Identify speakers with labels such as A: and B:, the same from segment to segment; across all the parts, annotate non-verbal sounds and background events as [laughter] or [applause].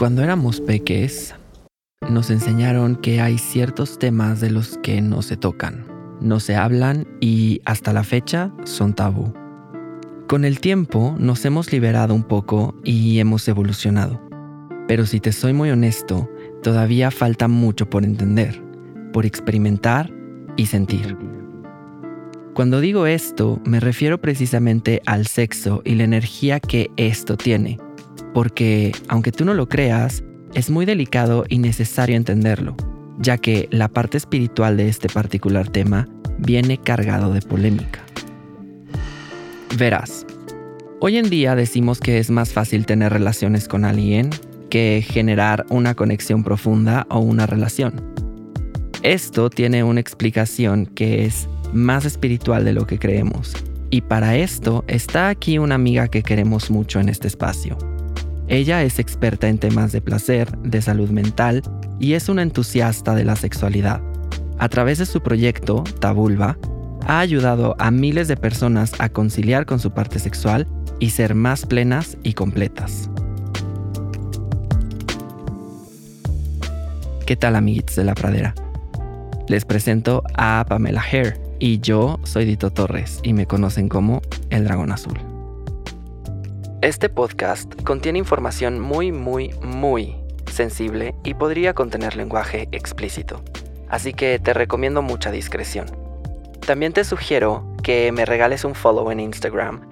A: Cuando éramos peques, nos enseñaron que hay ciertos temas de los que no se tocan, no se hablan y hasta la fecha son tabú. Con el tiempo nos hemos liberado un poco y hemos evolucionado. Pero si te soy muy honesto, todavía falta mucho por entender, por experimentar y sentir. Cuando digo esto, me refiero precisamente al sexo y la energía que esto tiene porque, aunque tú no lo creas, es muy delicado y necesario entenderlo, ya que la parte espiritual de este particular tema viene cargado de polémica. Verás, hoy en día decimos que es más fácil tener relaciones con alguien que generar una conexión profunda o una relación. Esto tiene una explicación que es más espiritual de lo que creemos, y para esto está aquí una amiga que queremos mucho en este espacio. Ella es experta en temas de placer, de salud mental y es una entusiasta de la sexualidad. A través de su proyecto, Tabulba, ha ayudado a miles de personas a conciliar con su parte sexual y ser más plenas y completas. ¿Qué tal amiguitos de la pradera? Les presento a Pamela Hare y yo soy Dito Torres y me conocen como el dragón azul. Este podcast contiene información muy, muy, muy sensible y podría contener lenguaje explícito, así que te recomiendo mucha discreción. También te sugiero que me regales un follow en Instagram.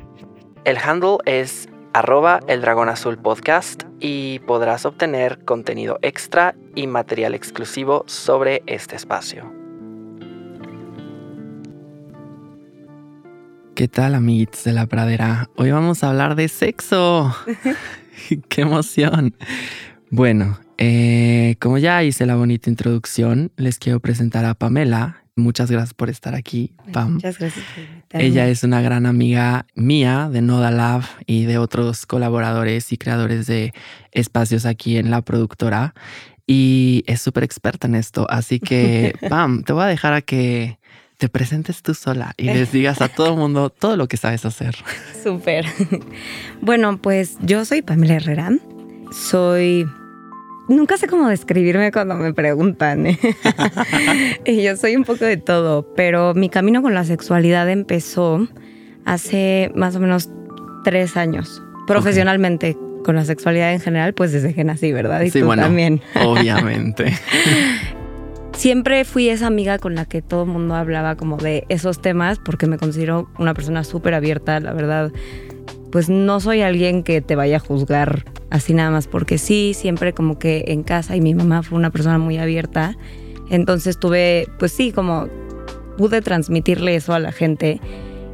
A: El handle es arroba el dragón azul podcast y podrás obtener contenido extra y material exclusivo sobre este espacio. ¿Qué tal, amiguitos de la pradera? Hoy vamos a hablar de sexo. [laughs] [laughs] ¡Qué emoción! Bueno, eh, como ya hice la bonita introducción, les quiero presentar a Pamela. Muchas gracias por estar aquí, Pam.
B: Muchas gracias por
A: Ella es una gran amiga mía de Noda Lab y de otros colaboradores y creadores de espacios aquí en la productora. Y es súper experta en esto. Así que, [laughs] Pam, te voy a dejar a que te presentes tú sola y [laughs] les digas a todo el mundo todo lo que sabes hacer.
B: Súper. Bueno, pues yo soy Pamela Herrera. Soy... Nunca sé cómo describirme cuando me preguntan. ¿eh? [laughs] y yo soy un poco de todo, pero mi camino con la sexualidad empezó hace más o menos tres años. Profesionalmente, con la sexualidad en general, pues desde que nací, ¿verdad?
A: Y sí, bueno, también. Obviamente. [laughs]
B: siempre fui esa amiga con la que todo el mundo hablaba como de esos temas porque me considero una persona súper abierta, la verdad. Pues no soy alguien que te vaya a juzgar así nada más porque sí, siempre como que en casa y mi mamá fue una persona muy abierta. Entonces tuve, pues sí, como pude transmitirle eso a la gente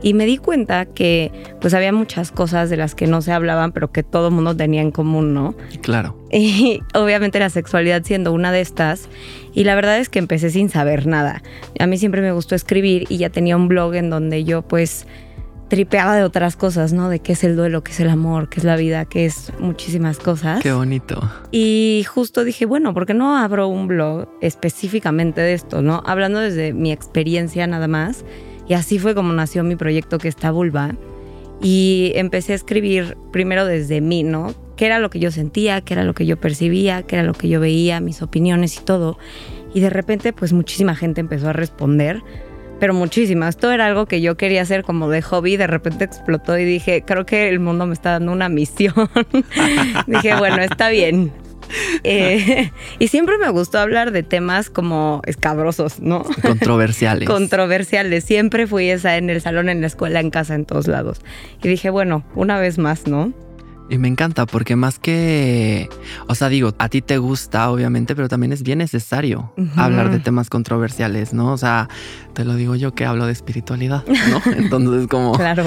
B: y me di cuenta que pues había muchas cosas de las que no se hablaban, pero que todo el mundo tenía en común, ¿no?
A: Claro.
B: Y obviamente la sexualidad siendo una de estas. Y la verdad es que empecé sin saber nada. A mí siempre me gustó escribir y ya tenía un blog en donde yo pues tripeaba de otras cosas, ¿no? De qué es el duelo, qué es el amor, qué es la vida, qué es muchísimas cosas.
A: Qué bonito.
B: Y justo dije, bueno, ¿por qué no abro un blog específicamente de esto, ¿no? Hablando desde mi experiencia nada más. Y así fue como nació mi proyecto que está Vulva. Y empecé a escribir primero desde mí, ¿no? ¿Qué era lo que yo sentía? ¿Qué era lo que yo percibía? ¿Qué era lo que yo veía? Mis opiniones y todo. Y de repente, pues muchísima gente empezó a responder pero muchísima. Esto era algo que yo quería hacer como de hobby, de repente explotó y dije, creo que el mundo me está dando una misión. [laughs] dije, bueno, está bien. [laughs] Eh, y siempre me gustó hablar de temas como escabrosos, ¿no?
A: Controversiales. [laughs]
B: Controversiales. Siempre fui esa en el salón, en la escuela, en casa, en todos lados. Y dije, bueno, una vez más, ¿no?
A: Y me encanta porque más que, o sea, digo, a ti te gusta, obviamente, pero también es bien necesario hablar de temas controversiales, ¿no? O sea, te lo digo yo que hablo de espiritualidad, ¿no? [laughs] Entonces, como...
B: claro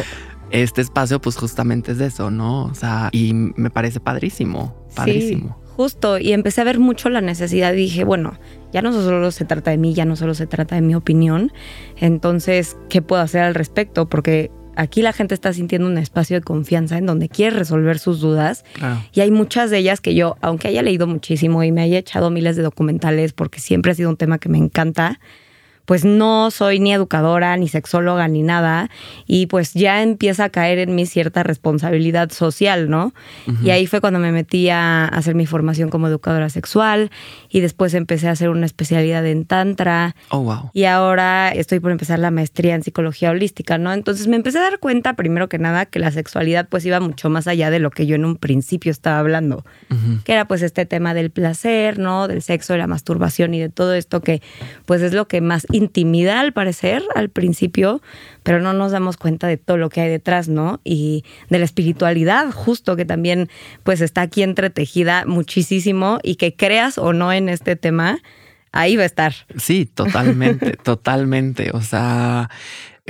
A: este espacio pues justamente es de eso, ¿no? O sea, y me parece padrísimo, padrísimo.
B: Justo, y empecé a ver mucho la necesidad y dije, bueno, ya no solo se trata de mí, ya no solo se trata de mi opinión, entonces, ¿qué puedo hacer al respecto? Porque aquí la gente está sintiendo un espacio de confianza en donde quiere resolver sus dudas. Y hay muchas de ellas que yo, aunque haya leído muchísimo y me haya echado miles de documentales, porque siempre ha sido un tema que me encanta, pues no soy ni educadora, ni sexóloga, ni nada, y pues ya empieza a caer en mí cierta responsabilidad social, ¿no? Y ahí fue cuando me metí a hacer mi formación como educadora sexual y después empecé a hacer una especialidad en tantra.
A: Oh, wow.
B: Y ahora estoy por empezar la maestría en psicología holística, ¿no? Entonces me empecé a dar cuenta, primero que nada, que la sexualidad pues iba mucho más allá de lo que yo en un principio estaba hablando, que era pues este tema del placer, ¿no? Del sexo, de la masturbación y de todo esto que pues es lo que más intimida al parecer al principio, pero no nos damos cuenta de todo lo que hay detrás, ¿no? Y de la espiritualidad, justo que también pues está aquí entretejida muchísimo y que creas o no en este tema, ahí va a estar.
A: Sí, totalmente, [laughs] totalmente. O sea,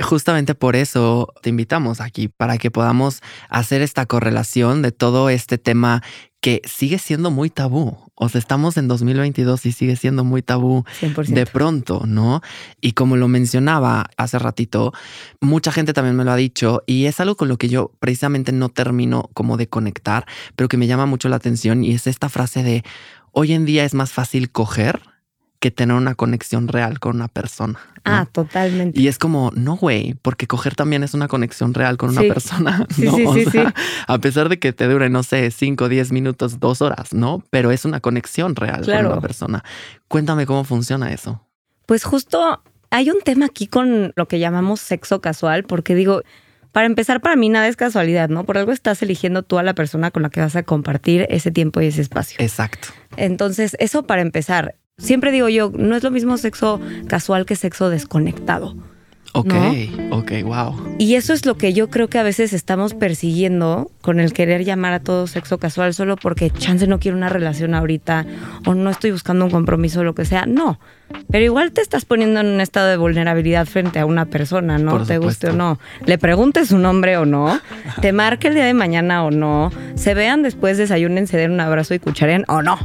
A: justamente por eso te invitamos aquí, para que podamos hacer esta correlación de todo este tema que sigue siendo muy tabú. O sea, estamos en 2022 y sigue siendo muy tabú de pronto, ¿no? Y como lo mencionaba hace ratito, mucha gente también me lo ha dicho y es algo con lo que yo precisamente no termino como de conectar, pero que me llama mucho la atención y es esta frase de hoy en día es más fácil coger que tener una conexión real con una persona.
B: Ah, totalmente.
A: Y es como, no, güey, porque coger también es una conexión real con una persona. [laughs] ¿no? Sí, sí, sí, A pesar de que te dure, no sé, cinco, diez minutos, dos horas, ¿no? Pero es una conexión real con una persona. Cuéntame cómo funciona eso.
B: Pues justo hay un tema aquí con lo que llamamos sexo casual, porque digo, para empezar, para mí nada es casualidad, ¿no? Por algo estás eligiendo tú a la persona con la que vas a compartir ese tiempo y ese espacio.
A: Exacto.
B: Entonces, eso para empezar. Siempre digo yo, no es lo mismo sexo casual que sexo desconectado.
A: Ok, ok, wow.
B: Y eso es lo que yo creo que a veces estamos persiguiendo con el querer llamar a todo sexo casual solo porque chance no quiero una relación ahorita o no estoy buscando un compromiso o lo que sea. No, pero igual te estás poniendo en un estado de vulnerabilidad frente a una persona, ¿no? te guste o no. Le preguntes su nombre o no, te marque el día de mañana o no, se vean después, desayunen, se den un abrazo y cucharen o no,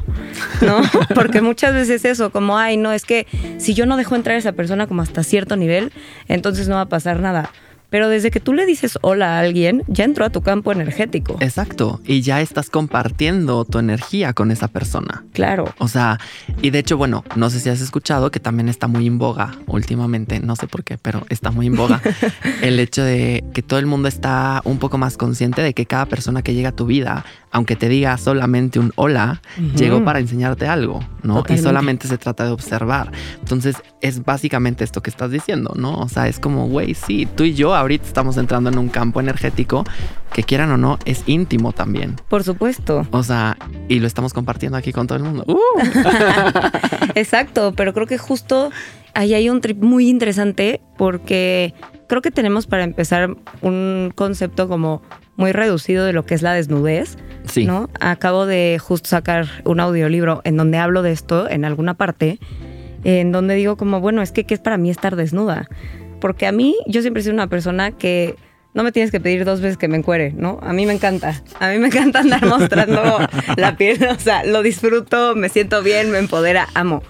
B: ¿no? [laughs] Porque muchas veces eso, como, ay, no, es que si yo no dejo entrar a esa persona como hasta cierto nivel, entonces no va a pasar nada. Pero desde que tú le dices hola a alguien, ya entró a tu campo energético.
A: Exacto. Y ya estás compartiendo tu energía con esa persona.
B: Claro.
A: O sea, y de hecho, bueno, no sé si has escuchado que también está muy en boga últimamente, no sé por qué, pero está muy en boga [laughs] el hecho de que todo el mundo está un poco más consciente de que cada persona que llega a tu vida aunque te diga solamente un hola, llegó para enseñarte algo, ¿no? Y solamente se trata de observar. Entonces, es básicamente esto que estás diciendo, ¿no? O sea, es como, güey, sí, tú y yo ahorita estamos entrando en un campo energético que quieran o no, es íntimo también.
B: Por supuesto.
A: O sea, y lo estamos compartiendo aquí con todo el mundo. ¡Uh! [laughs]
B: Exacto, pero creo que justo ahí hay un trip muy interesante porque creo que tenemos para empezar un concepto como muy reducido de lo que es la desnudez.
A: Sí.
B: ¿no? Acabo de justo sacar un audiolibro en donde hablo de esto en alguna parte, en donde digo como, bueno, es que ¿qué es para mí estar desnuda? Porque a mí, yo siempre he sido una persona que no me tienes que pedir dos veces que me encuere, ¿no? A mí me encanta. A mí me encanta andar [laughs] mostrando la piel, o sea, lo disfruto, me siento bien, me empodera, amo.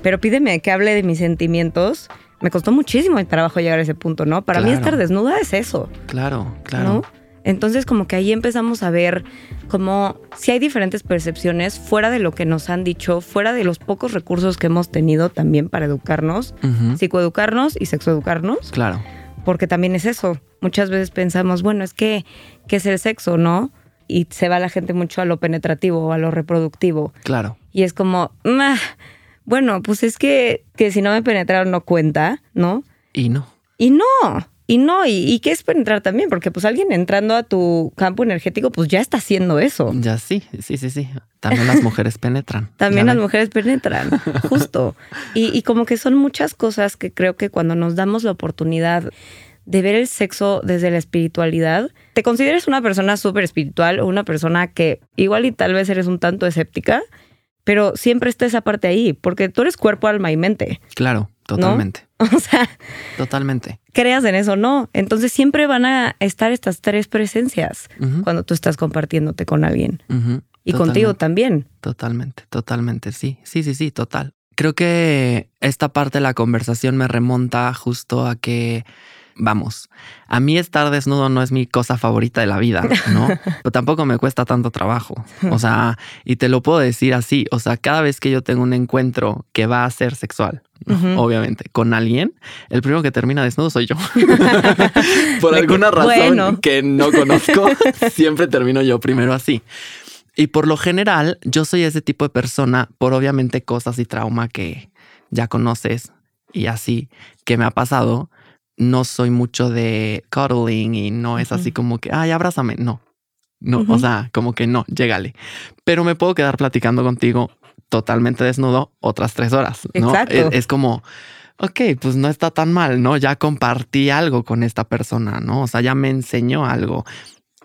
B: Pero pídeme que hable de mis sentimientos. Me costó muchísimo el trabajo llegar a ese punto, ¿no? Para mí estar desnuda es eso.
A: Claro, claro.
B: Entonces como que ahí empezamos a ver como si hay diferentes percepciones fuera de lo que nos han dicho, fuera de los pocos recursos que hemos tenido también para educarnos, psicoeducarnos y sexoeducarnos.
A: Claro.
B: Porque también es eso. Muchas veces pensamos, bueno, es que, ¿qué es el sexo, no? Y se va la gente mucho a lo penetrativo o a lo reproductivo.
A: Claro.
B: Y es como, bueno, pues es que, que si no me penetraron no cuenta, ¿no?
A: Y no.
B: Y no. Y no, y, qué es penetrar también, porque pues alguien entrando a tu campo energético, pues ya está haciendo eso.
A: Ya sí, sí, sí, sí. También las mujeres penetran. [laughs]
B: También las mujeres penetran, justo. Y, y como que son muchas cosas que creo que cuando nos damos la oportunidad de ver el sexo desde la espiritualidad, te consideres una persona súper espiritual o una persona que igual y tal vez eres un tanto escéptica, pero siempre está esa parte ahí, porque tú eres cuerpo, alma y mente.
A: Claro. Totalmente. [laughs]
B: O sea,
A: Totalmente.
B: creas en eso, no. Entonces siempre van a estar estas tres presencias cuando tú estás compartiéndote con alguien y
A: totalmente.
B: contigo también.
A: Totalmente, totalmente, sí, sí, sí, sí, total. Creo que esta parte de la conversación me remonta justo a que, vamos, a mí estar desnudo no es mi cosa favorita de la vida, ¿no? [laughs] Pero tampoco me cuesta tanto trabajo. O sea, y te lo puedo decir así, o sea, cada vez que yo tengo un encuentro que va a ser sexual, obviamente, con alguien, el primero que termina desnudo soy yo. [laughs] Por alguna razón
B: bueno.
A: que no conozco, [laughs] siempre termino yo primero así. Y por lo general, yo soy ese tipo de persona por obviamente cosas y trauma que ya conoces y así que me ha pasado. No soy mucho de cuddling y no es así como que, ay, abrázame. No, no, o sea, como que no, llégale. Pero me puedo quedar platicando contigo totalmente desnudo otras tres horas. ¿no?
B: Exacto.
A: Es, es como, ok, pues no está tan mal, ¿no? Ya compartí algo con esta persona, ¿no? O sea, ya me enseñó algo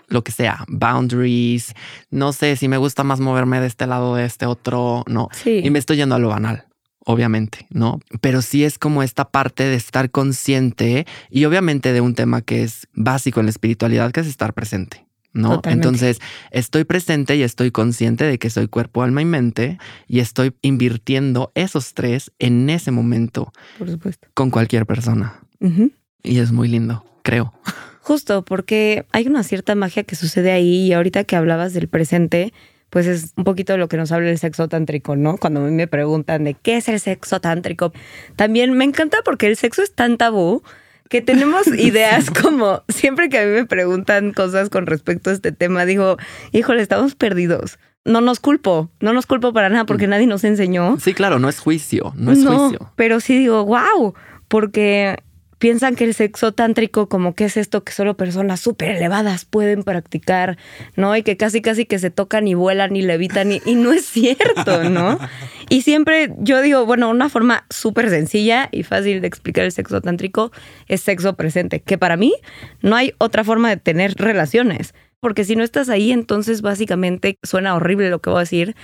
A: lo que sea, boundaries, no sé si me gusta más moverme de este lado de este otro, no.
B: Sí.
A: Y me estoy yendo a lo banal, obviamente, ¿no? Pero sí es como esta parte de estar consciente y obviamente de un tema que es básico en la espiritualidad, que es estar presente. ¿No?
B: Totalmente.
A: Entonces, estoy presente y estoy consciente de que soy cuerpo, alma y mente y estoy invirtiendo esos tres en ese momento
B: Por supuesto.
A: con cualquier persona. Y es muy lindo, creo.
B: Justo, porque hay una cierta magia que sucede ahí y ahorita que hablabas del presente, pues es un poquito lo que nos habla el sexo tántrico, ¿no? Cuando a mí me preguntan de qué es el sexo tántrico, también me encanta porque el sexo es tan tabú que tenemos [laughs] ideas como siempre que a mí me preguntan cosas con respecto a este tema, digo, híjole, estamos perdidos. No nos culpo, no nos culpo para nada porque nadie nos enseñó.
A: Sí, claro, no es juicio, no es juicio.
B: Pero sí digo, wow, porque piensan que el sexo tántrico como que es esto que solo personas súper elevadas pueden practicar, ¿no? Y que casi casi que se tocan y vuelan y levitan y, y no es cierto, ¿no? Y siempre yo digo, bueno, una forma súper sencilla y fácil de explicar el sexo tántrico es sexo presente, que para mí no hay otra forma de tener relaciones, porque si no estás ahí, entonces básicamente suena horrible lo que voy a decir,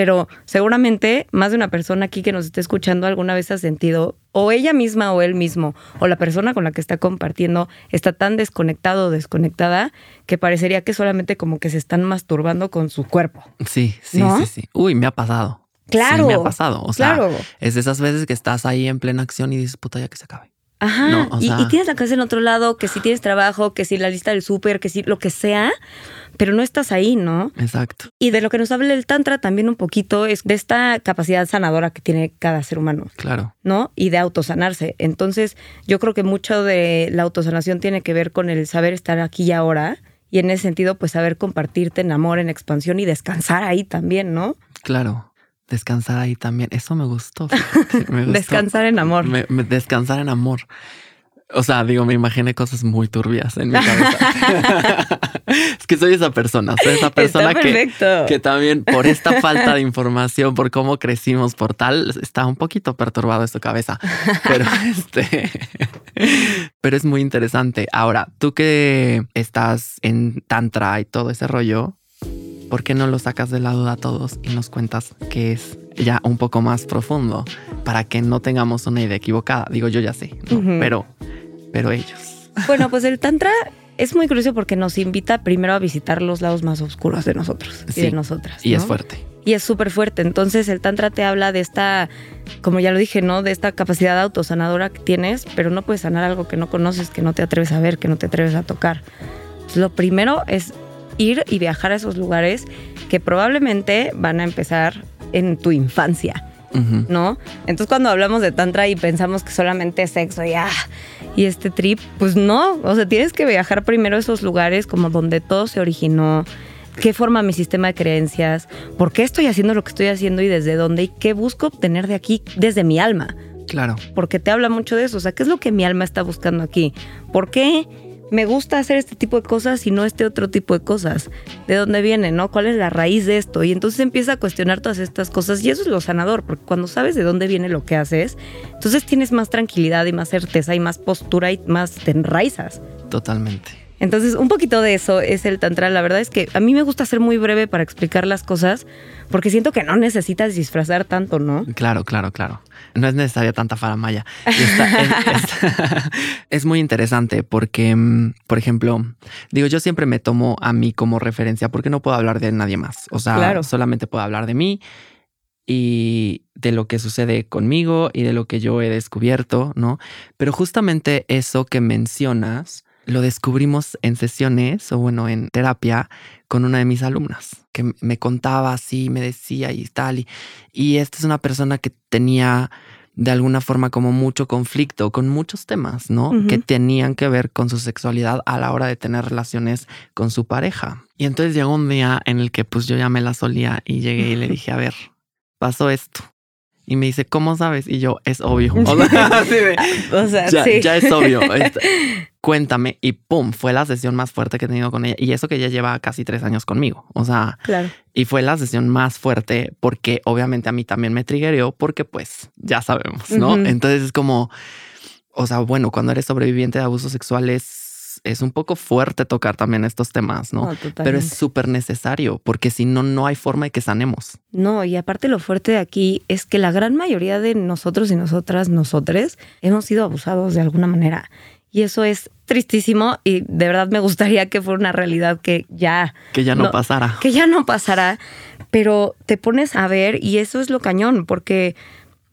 B: pero seguramente más de una persona aquí que nos esté escuchando alguna vez ha sentido, o ella misma o él mismo, o la persona con la que está compartiendo está tan desconectado o desconectada que parecería que solamente como que se están masturbando con su cuerpo.
A: Sí, sí,
B: ¿No?
A: sí, sí. Uy, me ha pasado.
B: Claro.
A: Sí, me ha pasado. O sea,
B: claro.
A: es de esas veces que estás ahí en plena acción y dices, puta, ya que se acabe.
B: Ajá.
A: No, o
B: y,
A: sea-
B: y tienes la casa en otro lado, que si tienes trabajo, que si la lista del súper, que si lo que sea, pero no estás ahí, ¿no?
A: Exacto.
B: Y de lo que nos habla el Tantra también un poquito es de esta capacidad sanadora que tiene cada ser humano.
A: Claro.
B: ¿no? Y de autosanarse. Entonces, yo creo que mucho de la autosanación tiene que ver con el saber estar aquí y ahora. Y en ese sentido, pues saber compartirte en amor, en expansión y descansar ahí también, ¿no?
A: Claro. Descansar ahí también. Eso me gustó. fíjate, me [laughs] gustó.
B: Descansar en amor.
A: Me- me- descansar en amor. O sea, digo, me imaginé cosas muy turbias en mi cabeza. [laughs] es que soy esa persona, soy esa persona que, que también por esta falta de información, por cómo crecimos, por tal, está un poquito perturbado en su cabeza. Pero [laughs] este, pero es muy interesante. Ahora, tú que estás en Tantra y todo ese rollo, ¿por qué no lo sacas de la duda a todos y nos cuentas que es ya un poco más profundo para que no tengamos una idea equivocada? Digo, yo ya sé, pero, pero ellos.
B: Bueno, pues el Tantra es muy curioso porque nos invita primero a visitar los lados más oscuros de nosotros y de nosotras.
A: Y es fuerte.
B: Y es súper fuerte. Entonces el Tantra te habla de esta, como ya lo dije, ¿no? De esta capacidad autosanadora que tienes, pero no puedes sanar algo que no conoces, que no te atreves a ver, que no te atreves a tocar. Entonces, lo primero es ir y viajar a esos lugares que probablemente van a empezar en tu infancia. ¿no? Entonces cuando hablamos de tantra y pensamos que solamente es sexo y, ah, y este trip, pues no, o sea, tienes que viajar primero a esos lugares como donde todo se originó, qué forma mi sistema de creencias, por qué estoy haciendo lo que estoy haciendo y desde dónde y qué busco obtener de aquí desde mi alma,
A: Claro.
B: porque te habla mucho de eso, o sea, ¿qué es lo que mi alma está buscando aquí? ¿Por qué? Me gusta hacer este tipo de cosas y no este otro tipo de cosas. ¿De dónde viene, no? ¿Cuál es la raíz de esto? Y entonces empieza a cuestionar todas estas cosas y eso es lo sanador, porque cuando sabes de dónde viene lo que haces, entonces tienes más tranquilidad y más certeza y más postura y más te enraizas.
A: Totalmente.
B: Entonces, un poquito de eso es el tantra. La verdad es que a mí me gusta ser muy breve para explicar las cosas porque siento que no necesitas disfrazar tanto, ¿no?
A: Claro, claro, claro. No es necesaria tanta faramaya. Está, es, [laughs] es, [laughs] es, muy interesante porque, mm, por ejemplo, digo, yo siempre me tomo a mí como referencia porque no puedo hablar de nadie más. O sea, claro. solamente puedo hablar de mí y de lo que sucede conmigo y de lo que yo he descubierto, ¿no? Pero justamente eso que mencionas lo descubrimos en sesiones o bueno, en terapia con una de mis alumnas que me contaba así, me decía y tal. Y, y esta es una persona que tenía de alguna forma como mucho conflicto con muchos temas, ¿no? Uh -huh. Que tenían que ver con su sexualidad a la hora de tener relaciones con su pareja. Y entonces llegó un día en el que pues yo ya me la solía y llegué y le [laughs] dije, a ver, pasó esto. Y me dice, ¿cómo sabes? Y yo, es obvio. [laughs] O sea, de, [laughs]
B: o sea
A: ya,
B: sí.
A: ya, es obvio. [laughs] Cuéntame. Y pum, fue la sesión más fuerte que he tenido con ella. Y eso que ella lleva casi tres años conmigo. O sea,
B: claro.
A: y fue la sesión más fuerte porque obviamente a mí también me triggerió porque pues ya sabemos, ¿no? Uh -huh. Entonces es como, o sea, bueno, cuando eres sobreviviente de abusos sexuales es un poco fuerte tocar también estos temas, ¿no?
B: no
A: Pero es súper necesario porque si no, no hay forma de que sanemos.
B: No, y aparte lo fuerte de aquí es que la gran mayoría de nosotros y nosotras, nosotres, hemos sido abusados de alguna manera. Y eso es tristísimo y de verdad me gustaría que fuera una realidad que ya...
A: Que ya no, no pasara.
B: Que ya no pasara, pero te pones a ver y eso es lo cañón porque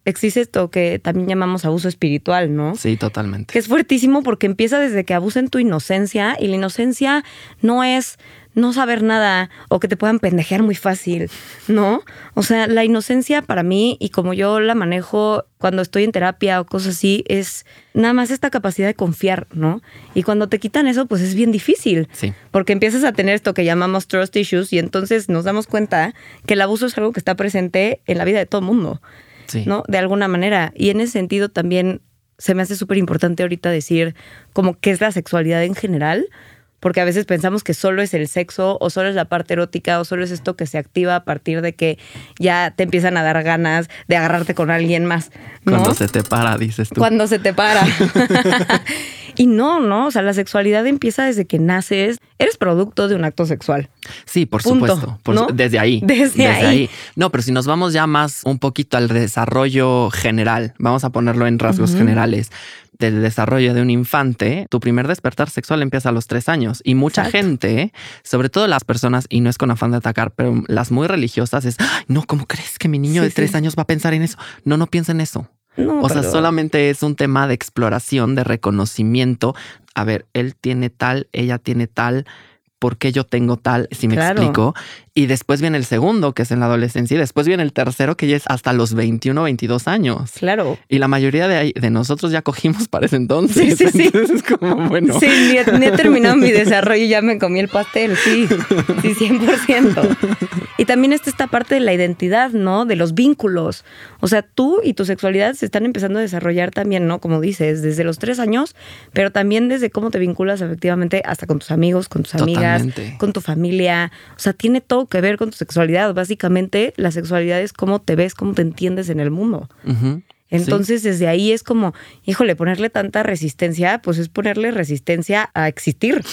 B: existe esto que también llamamos abuso espiritual, ¿no?
A: Sí, totalmente.
B: Que es fuertísimo porque empieza desde que abusen tu inocencia y la inocencia no es no saber nada o que te puedan pendejear muy fácil, ¿no? O sea, la inocencia para mí y como yo la manejo cuando estoy en terapia o cosas así, es nada más esta capacidad de confiar, ¿no? Y cuando te quitan eso, pues es bien difícil.
A: Sí.
B: Porque empiezas a tener esto que llamamos trust issues y entonces nos damos cuenta que el abuso es algo que está presente en la vida de todo el mundo.
A: Sí.
B: ¿no? De alguna manera. Y en ese sentido también se me hace súper importante ahorita decir como qué es la sexualidad en general, porque a veces pensamos que solo es el sexo o solo es la parte erótica o solo es esto que se activa a partir de que ya te empiezan a dar ganas de agarrarte con alguien más. ¿no?
A: Cuando se te para, dices tú.
B: Cuando se te para. [laughs] [laughs] y no, no, o sea, la sexualidad empieza desde que naces, eres producto de un acto sexual.
A: Sí, por
B: Punto,
A: supuesto. Por
B: ¿no?
A: su desde ahí.
B: Desde,
A: desde
B: ahí.
A: ahí. No, pero si nos vamos ya más un poquito al desarrollo general, vamos a ponerlo en rasgos uh -huh. generales del desarrollo de un infante, tu primer despertar sexual empieza a los tres años. Y mucha Exacto. gente, sobre todo las personas, y no es con afán de atacar, pero las muy religiosas es, no, ¿cómo crees que mi niño sí, de tres sí. años va a pensar en eso? No, no piensa en eso.
B: No,
A: o
B: pero...
A: sea, solamente es un tema de exploración, de reconocimiento. A ver, él tiene tal, ella tiene tal, ¿por qué yo tengo tal? Si me
B: claro.
A: explico. Y después viene el segundo, que es en la adolescencia, y después viene el tercero, que ya es hasta los 21, 22 años.
B: Claro.
A: Y la mayoría de, de nosotros ya cogimos para ese entonces.
B: Sí, sí, sí.
A: Entonces es como, bueno.
B: Sí, ni he, ni he terminado mi desarrollo y ya me comí el pastel, sí, sí, 100%. Y también está esta parte de la identidad, ¿no? De los vínculos. O sea, tú y tu sexualidad se están empezando a desarrollar también, ¿no? Como dices, desde los tres años, pero también desde cómo te vinculas efectivamente hasta con tus amigos, con tus amigas,
A: Totalmente.
B: con tu familia. O sea, tiene todo que ver con tu sexualidad. Básicamente, la sexualidad es cómo te ves, cómo te entiendes en el mundo.
A: Uh -huh.
B: Entonces, sí. desde ahí es como, híjole, ponerle tanta resistencia, pues es ponerle resistencia a existir.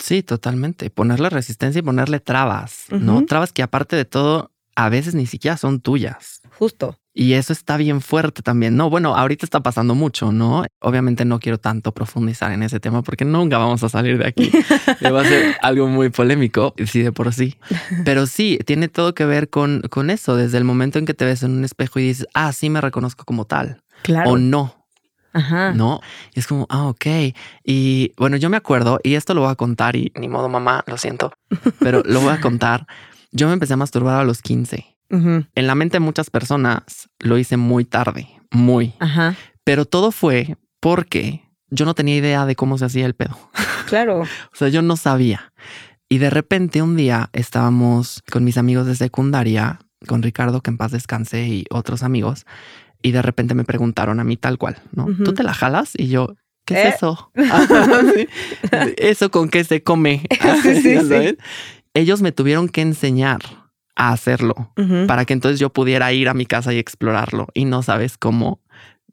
A: Sí, totalmente. Ponerle resistencia y ponerle trabas, uh -huh. ¿no? Trabas que aparte de todo, a veces ni siquiera son tuyas.
B: Justo.
A: Y eso está bien fuerte también. No, bueno, ahorita está pasando mucho, ¿no? Obviamente no quiero tanto profundizar en ese tema porque nunca vamos a salir de aquí. [laughs] Va a ser algo muy polémico, sí, de por sí. Pero sí, tiene todo que ver con, con eso. Desde el momento en que te ves en un espejo y dices, ah, sí me reconozco como tal.
B: Claro.
A: O no.
B: Ajá.
A: No, y es como, ah, ok. Y bueno, yo me acuerdo, y esto lo voy a contar, y ni modo, mamá, lo siento, pero lo voy a contar. Yo me empecé a masturbar a los 15. Uh -huh. En la mente de muchas personas lo hice muy tarde, muy.
B: Ajá.
A: Pero todo fue porque yo no tenía idea de cómo se hacía el pedo. [laughs]
B: Claro.
A: o sea, yo no sabía. Y de repente un día estábamos con mis amigos de secundaria, con Ricardo, que en paz descanse, y otros amigos, y de repente me preguntaron a mí tal cual, ¿no? Uh -huh. ¿Tú te la jalas? Y yo, ¿qué ¿Eh? es eso? [laughs] ¿sí? Eso con qué se come. [laughs]
B: sí, sí, sí.
A: Ellos me tuvieron que enseñar a hacerlo uh -huh. para que entonces yo pudiera ir a mi casa y explorarlo. Y no sabes cómo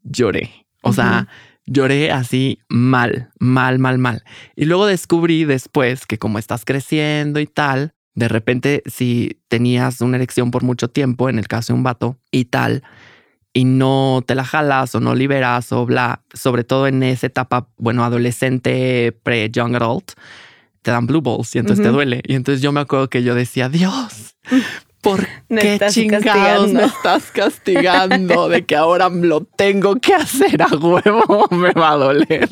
A: lloré. O uh -huh. sea, Lloré así mal, mal, mal, mal. Y luego descubrí después que como estás creciendo y tal, de repente si tenías una erección por mucho tiempo, en el caso de un vato y tal, y no te la jalas o no liberas o bla, sobre todo en esa etapa, bueno, adolescente, pre-young adult, te dan blue balls y entonces te duele. Y entonces yo me acuerdo que yo decía, Dios, ¿por [laughs] qué chingados me estás castigando de que ahora lo tengo que hacer a huevo? [laughs] Me va a doler.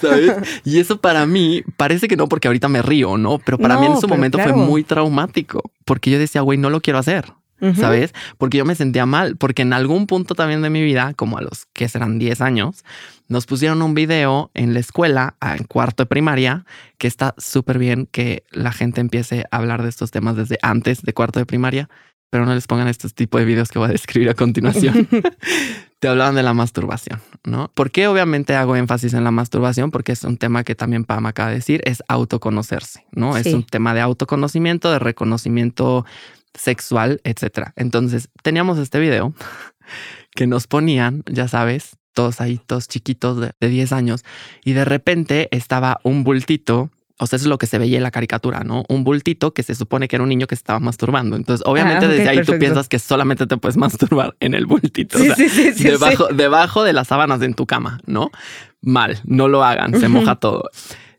A: ¿Sabes? Y eso para mí parece que no, porque ahorita me río, ¿no? Pero para mí en ese momento fue muy traumático, porque yo decía, güey, no lo quiero hacer. ¿sabes? Porque yo me sentía mal, porque en algún punto también de mi vida, como a los que serán 10 años, nos pusieron un video en la escuela, en cuarto de primaria, que está súper bien que la gente empiece a hablar de estos temas desde antes de cuarto de primaria, pero no les pongan estos tipos de videos que voy a describir a continuación. [laughs] Te hablaban de la masturbación, ¿no? ¿Por qué obviamente hago énfasis en la masturbación? Porque es un tema que también Pam acaba de decir, es autoconocerse, ¿no? Es un tema de autoconocimiento, de reconocimiento sexual, etcétera. Entonces teníamos este video [laughs] que nos ponían, ya sabes, todos ahí, todos chiquitos de, 10 años, y de repente estaba un bultito. O sea, eso es lo que se veía en la caricatura, ¿no? Un bultito que se supone que era un niño que se estaba masturbando. Entonces, obviamente, ah, desde ahí tú piensas que solamente te puedes [laughs] masturbar en el bultito. o sea, debajo, debajo de las sábanas en tu cama, ¿no? Mal, no lo hagan, se moja todo.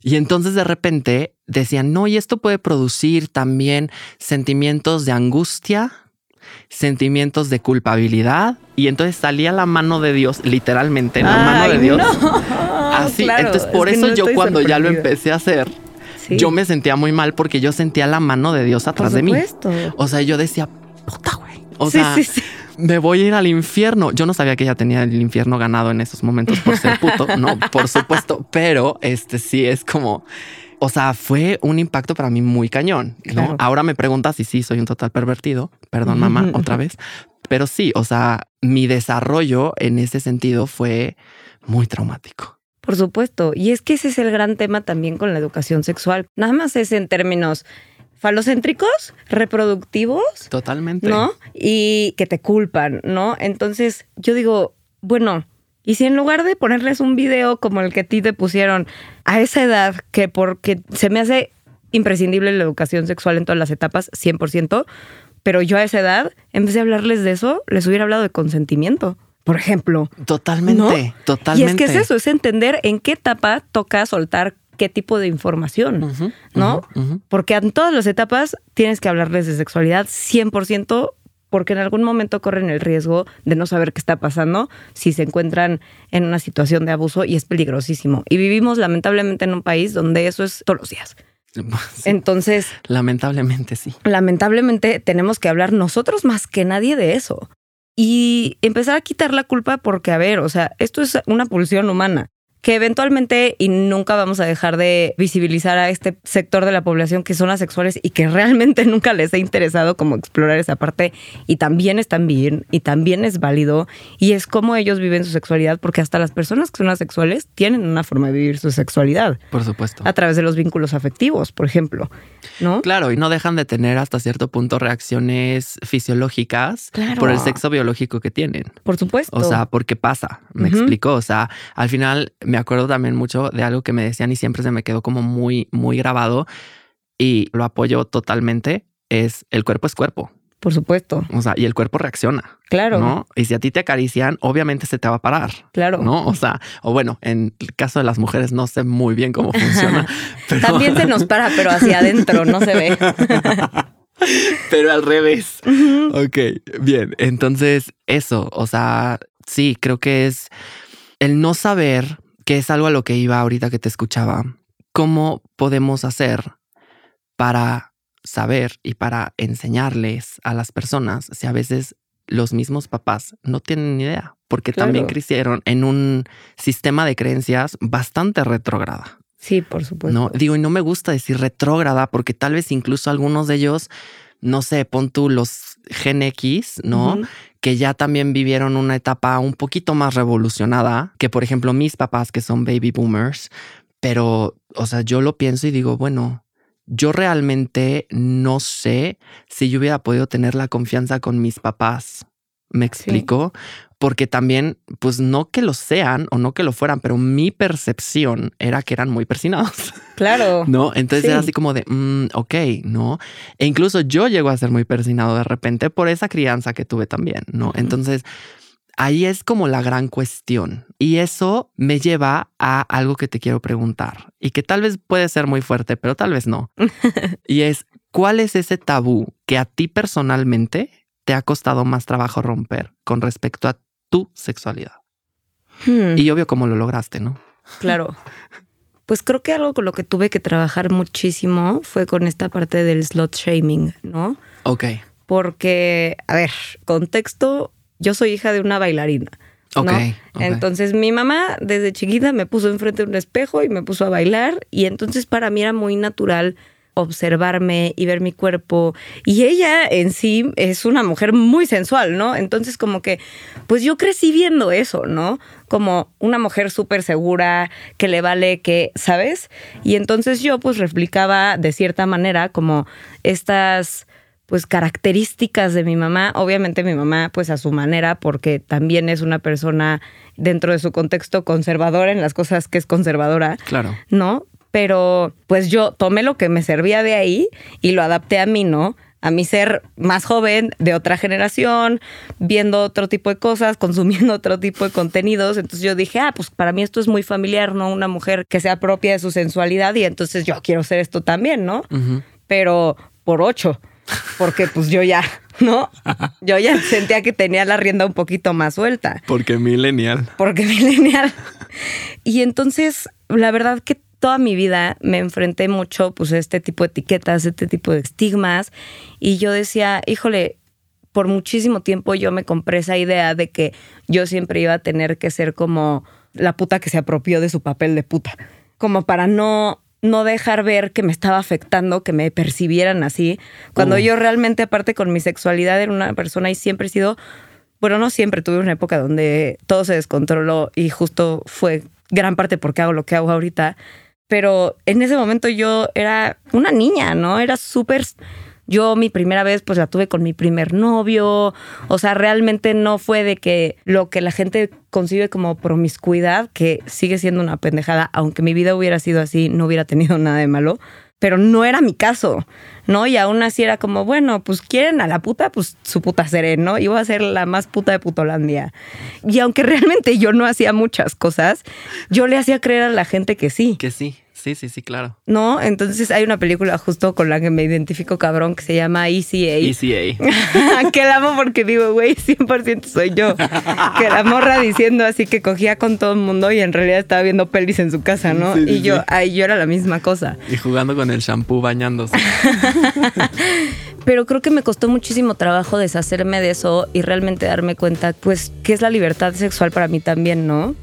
A: Y entonces de repente decían, no, y esto puede producir también sentimientos de angustia, sentimientos de culpabilidad. Y entonces salía la mano de Dios, literalmente, la mano de Dios. [laughs] Así, entonces por eso yo cuando ya lo empecé a hacer, yo me sentía muy mal porque yo sentía la mano de Dios atrás de mí. O sea, yo decía, puta, güey. O sea, me voy a ir al infierno. Yo no sabía que ella tenía el infierno ganado en esos momentos por ser puto, no, por supuesto, pero este sí es como, o sea, fue un impacto para mí muy cañón. ¿no? Ahora me preguntas si sí soy un total pervertido. Perdón, mamá, otra vez. Pero sí, o sea, mi desarrollo en ese sentido fue muy traumático.
B: Por supuesto. Y es que ese es el gran tema también con la educación sexual. Nada más es en términos falocéntricos, reproductivos.
A: Totalmente.
B: ¿No? Y que te culpan, ¿no? Entonces yo digo, bueno, y si en lugar de ponerles un video como el que a ti te pusieron a esa edad, que porque se me hace imprescindible la educación sexual en todas las etapas, 100%, pero yo a esa edad, en vez de hablarles de eso, les hubiera hablado de consentimiento por ejemplo.
A: Totalmente, totalmente.
B: Y es que es eso, es entender en qué etapa toca soltar qué tipo de información, ¿no? Porque en todas las etapas tienes que hablarles de sexualidad 100% porque en algún momento corren el riesgo de no saber qué está pasando si se encuentran en una situación de abuso y es peligrosísimo. Y vivimos lamentablemente en un país donde eso es todos los días. [laughs] Entonces,
A: lamentablemente sí.
B: Lamentablemente tenemos que hablar nosotros más que nadie de eso y empezar a quitar la culpa porque, a ver, o sea, esto es una pulsión humana que eventualmente y nunca vamos a dejar de visibilizar a este sector de la población que son asexuales y que realmente [laughs] nunca les ha interesado como explorar esa parte y también están bien y también es válido y es como ellos viven su sexualidad porque hasta las personas que son asexuales tienen una forma de vivir su sexualidad.
A: Por supuesto.
B: A través de los vínculos afectivos, por ejemplo, ¿no?
A: Claro, y no dejan de tener hasta cierto punto reacciones fisiológicas por el sexo biológico que tienen.
B: Por supuesto.
A: O sea, porque pasa, me explico, o sea, al final me acuerdo también mucho de algo que me decían y siempre se me quedó como muy, muy grabado y lo apoyo totalmente, es el cuerpo es cuerpo.
B: Por supuesto.
A: O sea, y el cuerpo reacciona.
B: Claro.
A: ¿no? Y si a ti te acarician, obviamente se te va a parar.
B: Claro.
A: ¿No? O sea, o bueno, en el caso de las mujeres no sé muy bien cómo funciona. [laughs]
B: También se nos para, pero hacia adentro, no se ve. [laughs]
A: pero al revés. Ok, bien. Entonces, eso, o sea, sí, creo que es el no saber que es algo a lo que iba ahorita que te escuchaba. ¿Cómo podemos hacer para saber y para enseñarles a las personas si a veces los mismos papás no tienen ni idea? Porque también crecieron en un sistema de creencias bastante retrógrada.
B: Sí, por supuesto.
A: No, digo, y no me gusta decir retrógrada porque tal vez incluso algunos de ellos, no sé, pon tú los Gen X, ¿no? que ya también vivieron una etapa un poquito más revolucionada que, por ejemplo, mis papás que son baby boomers. Pero, o sea, yo lo pienso y digo, bueno, yo realmente no sé si yo hubiera podido tener la confianza con mis papás Me explico. Porque también, pues no que lo sean o no que lo fueran, pero mi percepción era que eran muy persinados.
B: Claro. [laughs]
A: No, entonces era así como de, mm, ok, no. E incluso yo llego a ser muy persinado de repente por esa crianza que tuve también, ¿no? Entonces, ahí es como la gran cuestión. Y eso me lleva a algo que te quiero preguntar y que tal vez puede ser muy fuerte, pero tal vez no. [laughs] y es, ¿cuál es ese tabú que a ti personalmente te ha costado más trabajo romper con respecto a tu sexualidad?
B: Hmm.
A: Y obvio cómo lo lograste, ¿no?
B: Claro. Pues creo que algo con lo que tuve que trabajar muchísimo fue con esta parte del slot shaming, ¿no?
A: Ok.
B: Porque, a ver, contexto, yo soy hija de una bailarina. ¿no? Entonces mi mamá desde chiquita me puso enfrente de un espejo y me puso a bailar y entonces para mí era muy natural observarme y ver mi cuerpo y ella en sí es una mujer muy sensual, ¿no? Entonces como que pues yo crecí viendo eso, ¿no? Como una mujer súper segura, que le vale que, ¿sabes? Y entonces yo pues replicaba de cierta manera como estas pues características de mi mamá, obviamente mi mamá pues a su manera porque también es una persona dentro de su contexto conservadora en las cosas que es conservadora,
A: Claro.
B: ¿no? Pero pues yo tomé lo que me servía de ahí y lo adapté a mí, ¿no? A mi ser más joven, de otra generación, viendo otro tipo de cosas, [laughs] consumiendo otro tipo de contenidos. Entonces yo dije, ah, pues para mí esto es muy familiar, ¿no? Una mujer que sea propia de su sensualidad y entonces yo quiero ser esto también, ¿no? Pero por ocho, porque pues yo ya, ¿no? Yo ya sentía que tenía la rienda un poquito más suelta
A: Porque millennial.
B: porque [laughs] millennial. Y entonces, la verdad que toda mi vida me enfrenté mucho pues a este tipo de etiquetas, este tipo de estigmas y yo decía, híjole, por muchísimo tiempo yo me compré esa idea de que yo siempre iba a tener que ser como la puta que se apropió de su papel de puta, como para no no dejar ver que me estaba afectando, que me percibieran así, cuando
A: Uh.
B: yo realmente aparte con mi sexualidad era una persona y siempre he sido bueno, no siempre tuve una época donde todo se descontroló y justo fue gran parte porque hago lo que hago ahorita. Pero en ese momento yo era una niña, ¿no? Era súper... Yo mi primera vez pues la tuve con mi primer novio. O sea, realmente no fue de que lo que la gente concibe como promiscuidad, que sigue siendo una pendejada, aunque mi vida hubiera sido así, no hubiera tenido nada de malo. Pero no era mi caso, ¿no? Y aún así era como, bueno, pues quieren a la puta, pues su puta seré, ¿no? Iba a ser la más puta de Putolandia. Y aunque realmente yo no hacía muchas cosas, yo le hacía creer a la gente que sí.
A: Que sí. Sí, sí, sí, claro.
B: ¿No? Entonces hay una película justo con la que me identifico cabrón que se llama ECA.
A: ECA. [laughs]
B: que la amo porque digo, güey, 100% soy yo. que la morra diciendo así que cogía con todo el mundo y en realidad estaba viendo pelis en su casa, ¿no?
A: Sí, sí,
B: y yo,
A: sí.
B: ay, yo era la misma cosa.
A: Y jugando con el shampoo bañándose. [laughs]
B: Pero creo que me costó muchísimo trabajo deshacerme de eso y realmente darme cuenta, pues, que es la libertad sexual para mí también, ¿no?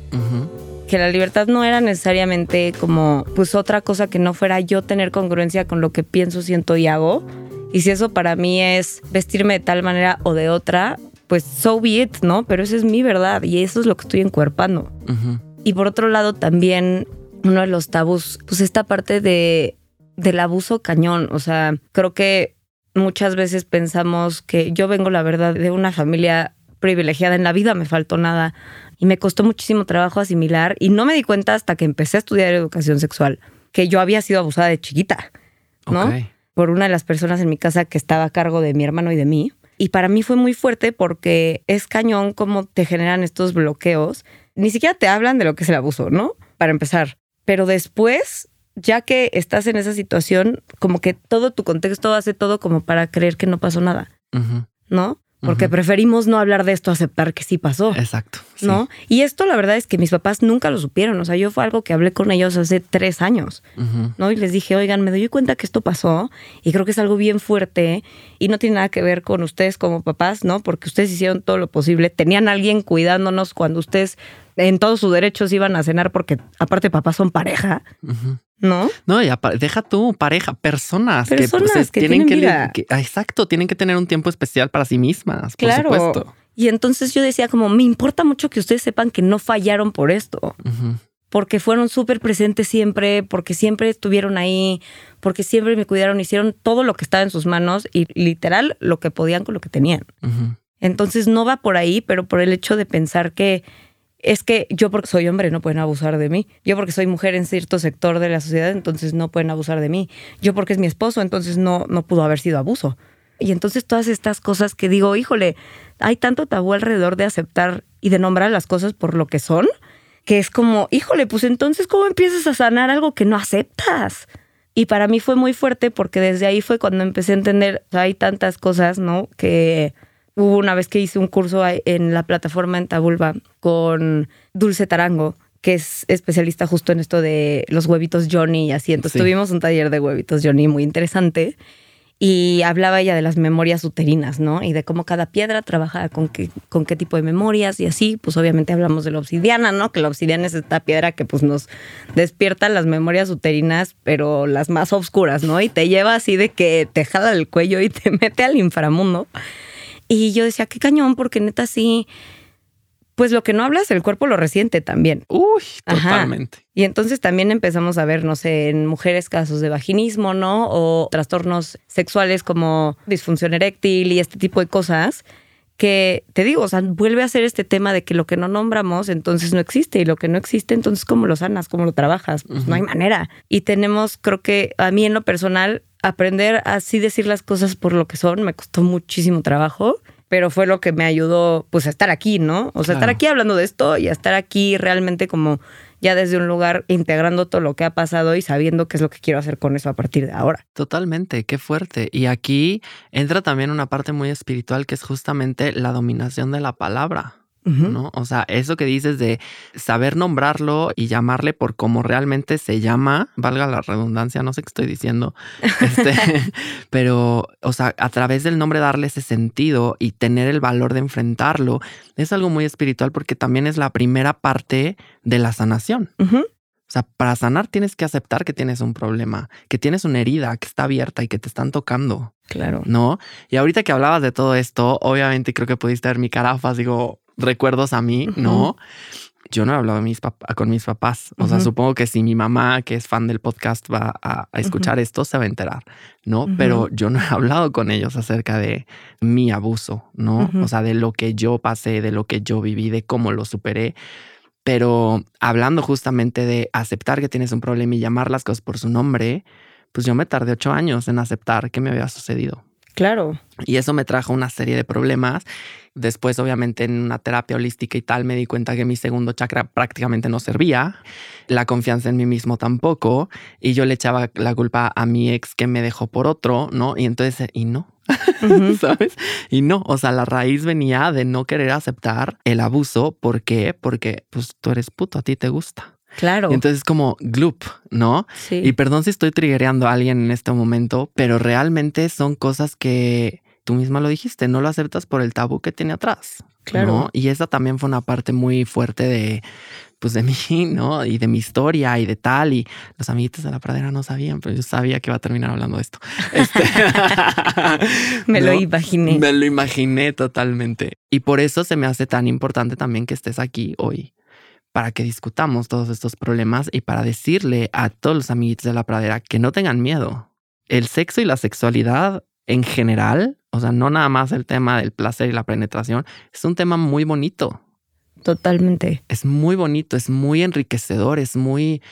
B: Que la libertad no era necesariamente como pues otra cosa que no fuera yo tener congruencia con lo que pienso, siento y hago. Y si eso para mí es vestirme de tal manera o de otra, pues so be it, ¿no? Pero esa es mi verdad y eso es lo que estoy encuerpando. Y por otro lado también uno de los tabús, pues esta parte de, del abuso cañón. O sea, creo que muchas veces pensamos que yo vengo, la verdad, de una familia privilegiada en la vida, me faltó nada. Y me costó muchísimo trabajo asimilar y no me di cuenta hasta que empecé a estudiar educación sexual, que yo había sido abusada de chiquita, ¿no? Por una de las personas en mi casa que estaba a cargo de mi hermano y de mí. Y para mí fue muy fuerte porque es cañón cómo te generan estos bloqueos. Ni siquiera te hablan de lo que es el abuso, ¿no? Para empezar. Pero después, ya que estás en esa situación, como que todo tu contexto hace todo como para creer que no pasó nada. ¿no? Porque preferimos no hablar de esto, aceptar que sí pasó.
A: Exacto. sí.
B: ¿No? Y esto la verdad es que mis papás nunca lo supieron. O sea, yo fue algo que hablé con ellos hace tres años. ¿no? Y les dije, oigan, me doy cuenta que esto pasó y creo que es algo bien fuerte y no tiene nada que ver con ustedes como papás, ¿no? Porque ustedes hicieron todo lo posible. Tenían a alguien cuidándonos cuando ustedes en todos sus derechos iban a cenar porque aparte papás son pareja. ¿No?
A: No, ya deja tú, pareja, personas,
B: Personas
A: que, pues,
B: que
A: tienen
B: tienen
A: que, li-
B: vida.
A: que- exacto, tienen que tener un tiempo especial para sí mismas, por
B: Claro.
A: supuesto.
B: Y entonces yo decía como, me importa mucho que ustedes sepan que no fallaron por esto. Porque fueron súper presentes siempre, porque siempre estuvieron ahí, porque siempre me cuidaron, hicieron todo lo que estaba en sus manos y literal lo que podían con lo que tenían. Entonces no va por ahí, pero por el hecho de pensar que es que yo porque soy hombre no pueden abusar de mí. Yo porque soy mujer en cierto sector de la sociedad, entonces no pueden abusar de mí. Yo porque es mi esposo, entonces no, no pudo haber sido abuso. Y entonces todas estas cosas que digo, híjole, hay tanto tabú alrededor de aceptar y de nombrar las cosas por lo que son, que es como, híjole, pues entonces ¿cómo empiezas a sanar algo que no aceptas? Y para mí fue muy fuerte porque desde ahí fue cuando empecé a entender, hay tantas cosas, ¿no? Que hubo una vez que hice un curso en la plataforma en Tabulba con Dulce Tarango, que es especialista justo en esto de los huevitos Johnny y así. Entonces tuvimos un taller de huevitos Johnny muy interesante y hablaba ella de las memorias uterinas, ¿no? Y de cómo cada piedra trabaja con qué, con qué tipo de memorias y así, pues obviamente hablamos de la obsidiana, ¿no? Que la obsidiana es esta piedra que pues nos despierta las memorias uterinas, pero las más oscuras, ¿no? Y te lleva así de que te jala el cuello y te [laughs] mete al inframundo. Y yo decía, qué cañón, porque neta sí pues lo que no hablas, el cuerpo lo resiente también.
A: Uy, totalmente.
B: Y entonces también empezamos a ver, no sé, en mujeres casos de vaginismo, ¿no? O trastornos sexuales como disfunción eréctil y este tipo de cosas que te digo, o sea, vuelve a ser este tema de que lo que no nombramos entonces no existe y lo que no existe entonces cómo lo sanas, cómo lo trabajas, pues no hay manera. Y tenemos, creo que a mí en lo personal, aprender a así decir las cosas por lo que son me costó muchísimo trabajo pero fue lo que me ayudó pues a estar aquí, ¿no? O sea, estar aquí hablando de esto y a estar aquí realmente como ya desde un lugar integrando todo lo que ha pasado y sabiendo qué es lo que quiero hacer con eso a partir de ahora.
A: Totalmente, qué fuerte. Y aquí entra también una parte muy espiritual que es justamente la dominación de la palabra. ¿No? O sea, eso que dices de saber nombrarlo y llamarle por cómo realmente se llama, valga la redundancia, no sé qué estoy diciendo, [laughs] este, pero, o sea, a través del nombre darle ese sentido y tener el valor de enfrentarlo, es algo muy espiritual porque también es la primera parte de la sanación. O sea, para sanar tienes que aceptar que tienes un problema, que tienes una herida que está abierta y que te están tocando.
B: Claro.
A: ¿No? Y ahorita que hablabas de todo esto, obviamente creo que pudiste ver mi carafa, digo, recuerdos a mí, ¿no? Yo no he hablado mis con mis papás. O sea, supongo que si mi mamá, que es fan del podcast, va a, escuchar esto, se va a enterar, ¿no? Pero yo no he [laughs] hablado con ellos acerca de mi abuso, ¿no? O sea, de lo que yo pasé, de lo que yo viví, de cómo lo superé. Pero hablando justamente de aceptar que tienes un problema y llamar las cosas por su nombre, pues yo me tardé ocho años en aceptar que me había sucedido.
B: Claro.
A: Y eso me trajo una serie de problemas. Después, obviamente, en una terapia holística y tal, me di cuenta que mi segundo chakra prácticamente no servía. La confianza en mí mismo tampoco. Y yo le echaba la culpa a mi ex que me dejó por otro, ¿no? Y entonces, y no. [laughs] ¿Sabes? Y no, o sea, la raíz venía de no querer aceptar el abuso. ¿Por qué? Porque pues tú eres puto, a ti te gusta.
B: Claro.
A: entonces como gloop, ¿no?
B: Sí.
A: Y perdón si estoy triggereando a alguien en este momento, pero realmente son cosas que tú misma lo dijiste, no lo aceptas por el tabú que tiene atrás.
B: Claro.
A: Y esa también fue una parte muy fuerte de, pues de [laughs] mí, ¿no? Y de mi historia y de tal. Y los amiguitos de la pradera no sabían, pero yo sabía que iba a terminar hablando de esto. [laughs] Este,
B: me lo imaginé.
A: Me lo imaginé totalmente. Y por eso se me hace tan importante también que estés aquí hoy para que discutamos todos estos problemas y para decirle a todos los amiguitos de la pradera que no tengan miedo. El sexo y la sexualidad en general, o sea, no nada más el tema del placer y la penetración, es un tema muy bonito.
B: Totalmente.
A: Es muy bonito, es muy enriquecedor, es muy,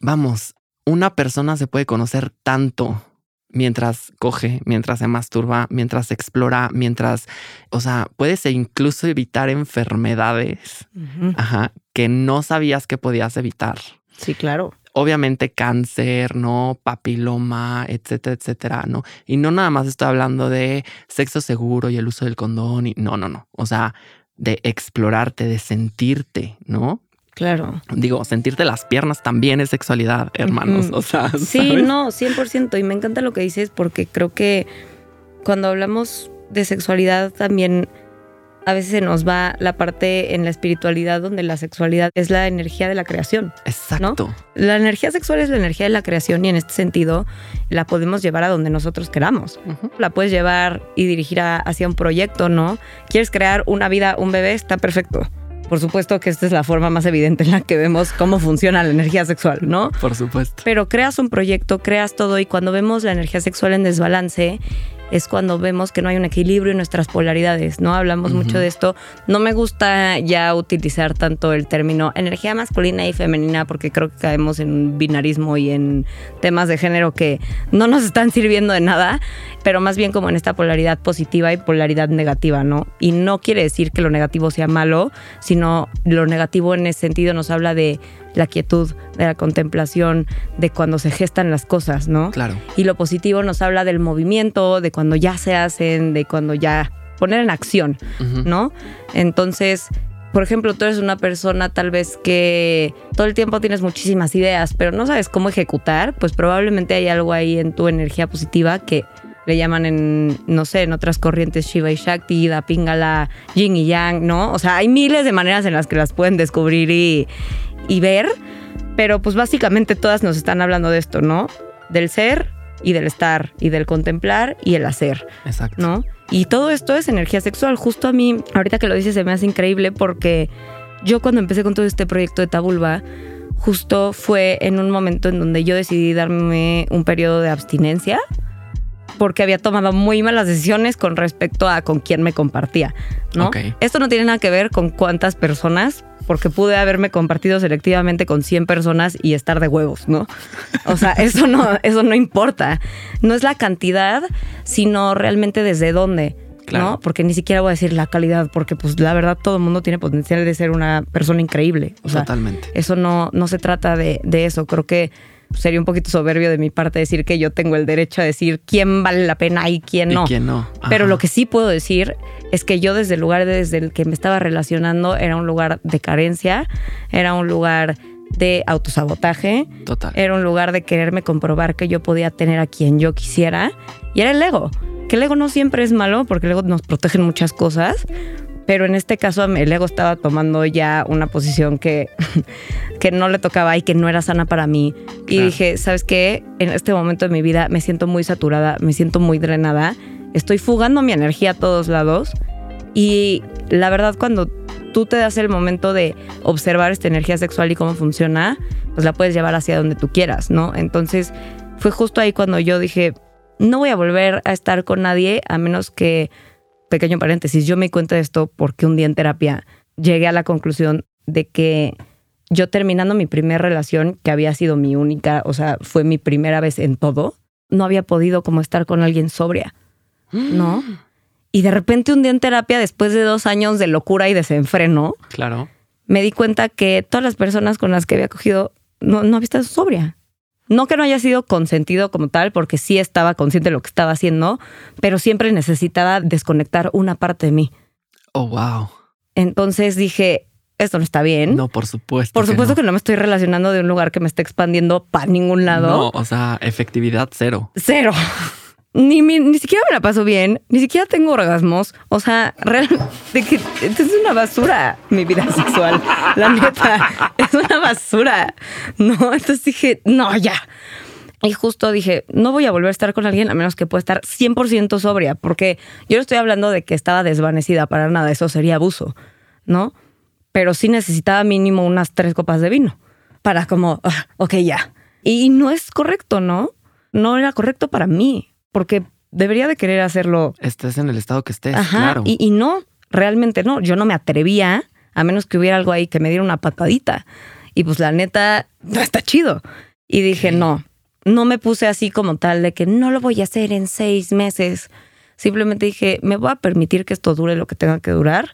A: vamos, una persona se puede conocer tanto mientras coge, mientras se masturba, mientras explora, mientras, o sea, puedes incluso evitar enfermedades ajá, que no sabías que podías evitar.
B: Sí, claro.
A: Obviamente cáncer, ¿no? Papiloma, etcétera, etcétera, ¿no? Y no nada más estoy hablando de sexo seguro y el uso del condón y no, no, no. O sea, de explorarte, de sentirte, ¿no?
B: Claro.
A: Digo, sentirte las piernas también es sexualidad, hermanos. O sea,
B: sí, no, 100%. Y me encanta lo que dices porque creo que cuando hablamos de sexualidad también a veces se nos va la parte en la espiritualidad donde la sexualidad es la energía de la creación.
A: Exacto.
B: La energía sexual es la energía de la creación y en este sentido la podemos llevar a donde nosotros queramos. La puedes llevar y dirigir hacia un proyecto, ¿no? ¿Quieres crear una vida, un bebé? Está perfecto por supuesto que esta es la forma más evidente en la que vemos cómo funciona la energía sexual, ¿no?
A: Por supuesto.
B: Pero creas un proyecto, creas todo y cuando vemos la energía sexual en desbalance, es cuando vemos que no hay un equilibrio en nuestras polaridades, ¿no? Hablamos mucho de esto. No me gusta ya utilizar tanto el término energía masculina y femenina porque creo que caemos en un binarismo y en temas de género que no nos están sirviendo de nada, pero más bien como en esta polaridad positiva y polaridad negativa, ¿no? Y no quiere decir que lo negativo sea malo, sino lo negativo en ese sentido nos habla de la quietud, de la contemplación, de cuando se gestan las cosas, ¿no?
A: Claro.
B: Y lo positivo nos habla del movimiento, de cuando ya se hacen, de cuando ya poner en acción, ¿no? Entonces, por ejemplo, tú eres una persona tal vez que todo el tiempo tienes muchísimas ideas, pero no sabes cómo ejecutar, pues probablemente hay algo ahí en tu energía positiva que le llaman en, no sé, en otras corrientes Shiva y Shakti, Da Pingala, Yin y Yang, ¿no? O sea, hay miles de maneras en las que las pueden descubrir y, y ver, pero pues básicamente todas nos están hablando de esto, ¿no? Del ser y del estar y del contemplar y el hacer.
A: Exacto.
B: ¿No? Y todo esto es energía sexual. Justo a mí, ahorita que lo dices, se me hace increíble porque yo cuando empecé con todo este proyecto de Tabulba, justo fue en un momento en donde yo decidí darme un periodo de abstinencia porque había tomado muy malas decisiones con respecto a con quién me compartía, ¿no?
A: Ok.
B: Esto no tiene nada que ver con cuántas personas, porque pude haberme compartido selectivamente con 100 personas y estar de huevos, ¿no? O sea, [laughs] eso no, eso no importa. No es la cantidad, sino realmente desde dónde.
A: Claro.
B: ¿no? Porque ni siquiera voy a decir la calidad, porque pues la verdad todo el mundo tiene potencial de ser una persona increíble. O sea,
A: Totalmente.
B: eso no, no se trata de, de eso. Creo que sería un poquito soberbio de mi parte decir que yo tengo el derecho a decir quién vale la pena y quién no.
A: ¿Y quién no?
B: Pero lo que sí puedo decir es que yo desde el lugar desde el que me estaba relacionando era un lugar de carencia, era un lugar de autosabotaje,
A: Total.
B: era un lugar de quererme comprobar que yo podía tener a quien yo quisiera y era el ego. Que el ego no siempre es malo porque el ego nos protege en muchas cosas, pero en este caso el ego estaba tomando ya una posición que, [laughs] que no le tocaba y que no era sana para mí. Y
A: Claro.
B: dije, ¿sabes qué? En este momento de mi vida me siento muy saturada, me siento muy drenada, estoy fugando mi energía a todos lados y la verdad cuando tú te das el momento de observar esta energía sexual y cómo funciona, pues la puedes llevar hacia donde tú quieras, ¿no? Entonces fue justo ahí cuando yo dije, no voy a volver a estar con nadie a menos que, pequeño paréntesis, yo me di cuenta de esto porque un día en terapia llegué a la conclusión de que yo terminando mi primera relación, que había sido mi única, o sea, fue mi primera vez en todo, no había podido como estar con alguien sobria, ¿no? Y de repente un día en terapia, después de dos años de locura y desenfreno,
A: Claro.
B: me di cuenta que todas las personas con las que había cogido no, no había estado sobria. No que no haya sido consentido como tal, porque sí estaba consciente de lo que estaba haciendo, pero siempre necesitaba desconectar una parte de mí.
A: Oh, wow.
B: Entonces dije, esto no está bien.
A: No, por supuesto.
B: Por supuesto
A: que
B: que no me estoy relacionando de un lugar que me esté expandiendo para ningún
A: no.
B: lado.
A: No, o sea, efectividad cero.
B: Cero. Ni, mi- ni siquiera me la paso bien, ni siquiera tengo orgasmos. O sea, realmente [laughs] que es una basura mi vida sexual. La neta, [laughs] es una basura. No, entonces dije, no, ya. Y justo dije, no voy a volver a estar con alguien a menos que pueda estar 100% sobria, porque yo no estoy hablando de que estaba desvanecida para nada, eso sería abuso, ¿no? Pero sí necesitaba mínimo unas tres copas de vino para como, ah, ok, ya. Y no es correcto, ¿no? No era correcto para mí, porque debería de querer hacerlo.
A: Estés en el estado que estés,
B: Ajá,
A: claro.
B: y, y no, realmente no. Yo no me atrevía, a menos que hubiera algo ahí que me diera una patadita. Y pues la neta, no [laughs] está chido. Y dije, no, no me puse así como tal de que no lo voy a hacer en seis meses. Simplemente dije, me voy a permitir que esto dure lo que tenga que durar,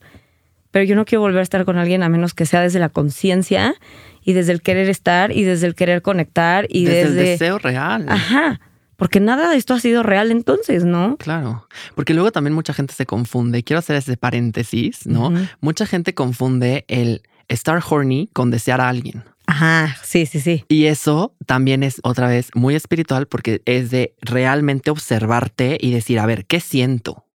B: pero yo no quiero volver a estar con alguien a menos que sea desde la conciencia y desde el querer estar y desde el querer conectar y
A: desde,
B: desde...
A: el deseo real.
B: Ajá, porque nada de esto ha sido real entonces, ¿no?
A: Claro, porque luego también mucha gente se confunde. Quiero hacer ese paréntesis, ¿no? Mucha gente confunde el estar horny con desear a alguien.
B: Ajá, sí, sí, sí.
A: Y eso también es otra vez muy espiritual porque es de realmente observarte y decir, a ver, ¿qué siento?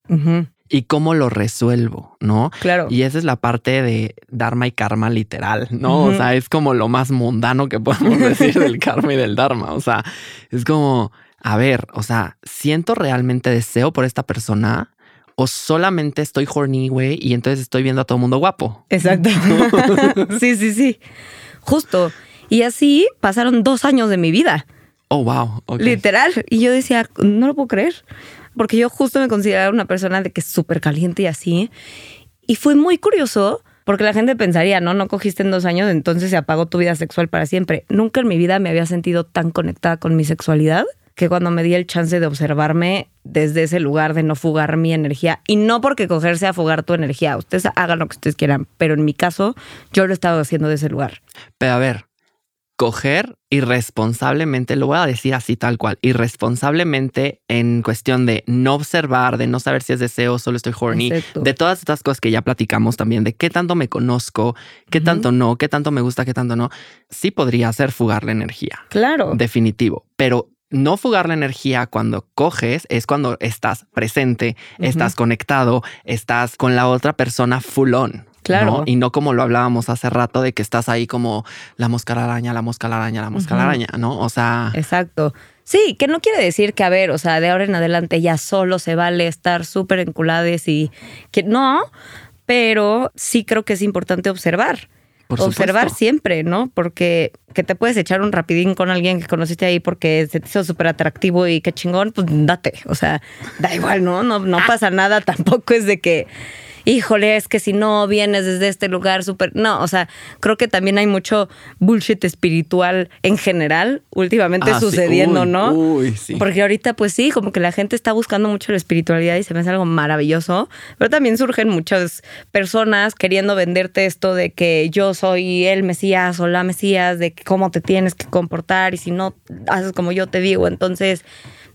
A: Y cómo lo resuelvo, ¿no?
B: Claro.
A: Y esa es la parte de Dharma y Karma literal, ¿no? O sea, es como lo más mundano que podemos [laughs] decir del Karma y del Dharma. O sea, es como, a ver, o sea, ¿siento realmente deseo por esta persona? ¿O solamente estoy horny, güey, y entonces estoy viendo a todo mundo guapo?
B: Exacto. [laughs] sí, sí, sí. Justo. Y así pasaron dos años de mi vida,
A: Oh, wow. ok.
B: literal. Y yo decía, no lo puedo creer. porque yo justo me consideraba una persona de que es súper caliente y así. Y fue muy curioso porque la gente pensaría, no, no cogiste en dos años, entonces se apagó tu vida sexual para siempre. Nunca en mi vida me había sentido tan conectada con mi sexualidad que cuando me di el chance de observarme desde ese lugar de no fugar mi energía. Y no porque cogerse a fugar tu energía, ustedes hagan lo que ustedes quieran, pero en mi caso yo lo he estado haciendo de ese lugar.
A: Pero a ver, coger irresponsablemente, lo voy a decir así tal cual, irresponsablemente en cuestión de no observar, de no saber si es deseo, solo estoy horny,
B: Exacto.
A: de todas estas cosas que ya platicamos también, de qué tanto me conozco, qué tanto no, qué tanto me gusta, qué tanto no, sí podría ser fugar la energía,
B: Claro.
A: definitivo, pero no fugar la energía cuando coges es cuando estás presente, estás conectado, estás con la otra persona full on.
B: Claro.
A: ¿no? Y no como lo hablábamos hace rato de que estás ahí como la mosca la araña, la mosca la araña, la mosca la araña, ¿no? O sea,
B: Exacto. Sí, que no quiere decir que, a ver, o sea, de ahora en adelante ya solo se vale estar súper enculades y que no, pero sí creo que es importante observar.
A: Por
B: observar siempre, ¿no? Porque que te puedes echar un rapidín con alguien que conociste ahí porque se te hizo súper atractivo y qué chingón, pues date. O sea, da igual, ¿no? No, no pasa nada. [laughs] Tampoco es de que, híjole, es que si no vienes desde este lugar súper. No, o sea, creo que también hay mucho bullshit espiritual en general últimamente
A: Ah, sí.
B: sucediendo,
A: Uy,
B: ¿no?
A: Uy, sí.
B: Porque ahorita, pues sí, como que la gente está buscando mucho la espiritualidad y se me hace algo maravilloso. Pero también surgen muchas personas queriendo venderte esto de que yo soy el Mesías o la Mesías, de cómo te tienes que comportar y si no haces como yo te digo, entonces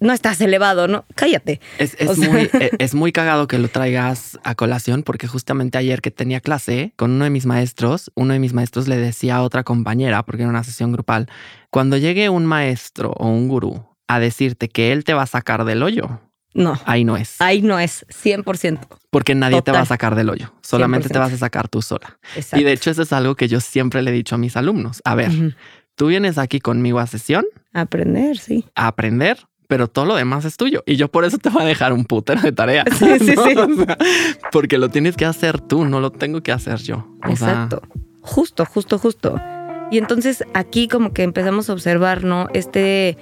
B: no estás elevado, ¿no? Cállate.
A: Es, es muy, e- [laughs] es muy cagado que lo traigas a colación porque justamente ayer que tenía clase con uno de mis maestros, uno de mis maestros le decía a otra compañera, porque era una sesión grupal, cuando llegue un maestro o un gurú a decirte que él te va a sacar del hoyo,
B: No.
A: ahí no es.
B: Ahí no es 100%.
A: Porque nadie te va a sacar del hoyo, solamente te
B: 100%.
A: vas a sacar tú sola.
B: Exacto.
A: Y de hecho eso es algo que yo siempre le he dicho a mis alumnos. A ver, tú vienes aquí conmigo a sesión
B: Aprender, sí.
A: a aprender, pero todo lo demás es tuyo. Y yo por eso te voy a dejar un putero de tarea.
B: Sí, sí, [laughs]
A: ¿no?
B: sí. [laughs]
A: O sea, porque lo tienes que hacer tú, no lo tengo que hacer yo. O sea,
B: Exacto. Justo, justo, justo. Y entonces aquí como que empezamos a observar, ¿no? Este,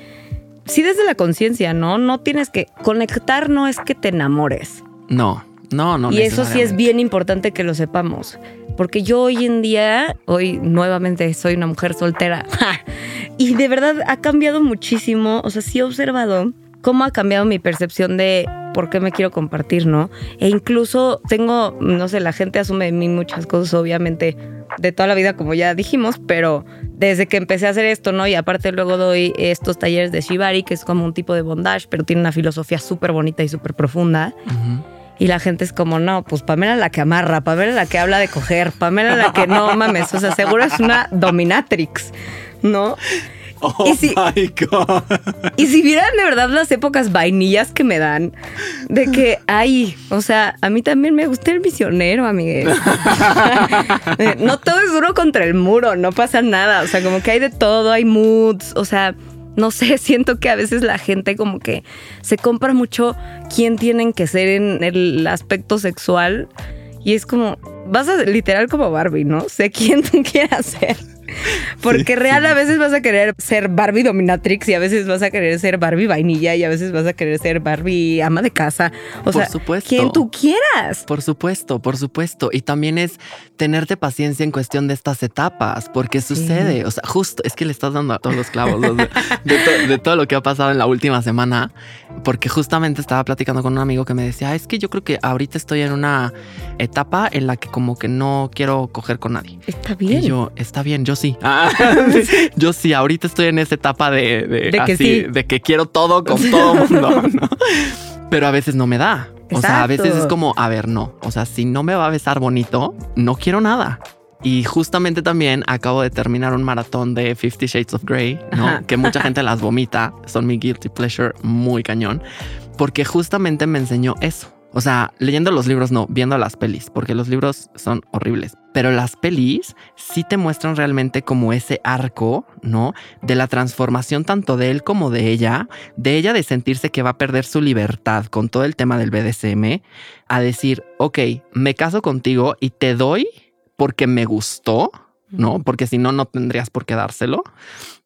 B: sí desde la conciencia, ¿no? No tienes que conectar, no es que te enamores.
A: no, no, no.
B: y eso sí es bien importante que lo sepamos. Porque yo hoy en día, hoy nuevamente soy una mujer soltera. y de verdad ha cambiado muchísimo. O sea, sí he observado cómo ha cambiado mi percepción de por qué me quiero compartir, ¿no? E incluso tengo, no sé, la gente asume de mí muchas cosas, obviamente, de toda la vida, como ya dijimos, pero desde que empecé a hacer esto, ¿no? Y aparte luego doy estos talleres de Shibari, que es como un tipo de bondage, pero tiene una filosofía súper bonita y súper profunda.
A: Ujú.
B: Y la gente es como, no, pues Pamela la que amarra, Pamela la que habla de coger, Pamela la que no mames, o sea, seguro es una dominatrix, ¿no?
A: Oh
B: Y si-
A: my God.
B: Y si vieran de verdad las épocas vainillas que me dan, de que, ay, o sea, a mí también me gusta el misionero, amigues. [laughs] no todo es duro contra el muro, no pasa nada, o sea, como que hay de todo, hay moods, o sea, no sé, [laughs] siento que a veces la gente como que se compra mucho quién tienen que ser en el aspecto sexual y es como, vas a literal como Barbie, ¿no? Sé quién tú quieras ser. [laughs] Porque real a veces vas a querer ser Barbie dominatrix y a veces vas a querer ser Barbie vainilla y a veces vas a querer ser Barbie ama de casa. O
A: Por
B: sea,
A: supuesto.
B: quien tú quieras.
A: Por supuesto, por supuesto. Y también es tenerte paciencia en cuestión de estas etapas, porque sucede. O sea, justo es que le estás dando a todos los clavos los de, de to- de todo lo que ha pasado en la última semana, porque justamente estaba platicando con un amigo que me decía, "Ah, es que yo creo que ahorita estoy en una etapa en la que como que no quiero coger con nadie.
B: Está bien.
A: Y yo, está bien, yo sí. [laughs] Ah, yo sí, ahorita estoy en esa etapa de, de,
B: De que
A: así,
B: sí.
A: de que quiero todo con todo [laughs] mundo. ¿no? Pero a veces no me da. O sea, a veces es como, a ver, no. O sea, si no me va a besar bonito, no quiero nada. Y justamente también acabo de terminar un maratón de Fifty Shades of Grey, ¿no? Que mucha [laughs] gente las vomita. Son mi guilty pleasure muy cañón. Porque justamente me enseñó eso. O sea, leyendo los libros no, viendo las pelis, porque los libros son horribles. Pero las pelis sí te muestran realmente como ese arco, ¿no? De la transformación tanto de él como de ella, de ella de sentirse que va a perder su libertad con todo el tema del BDSM, a decir, ok, me caso contigo y te doy porque me gustó, ¿no? Porque si no, no tendrías por qué dárselo.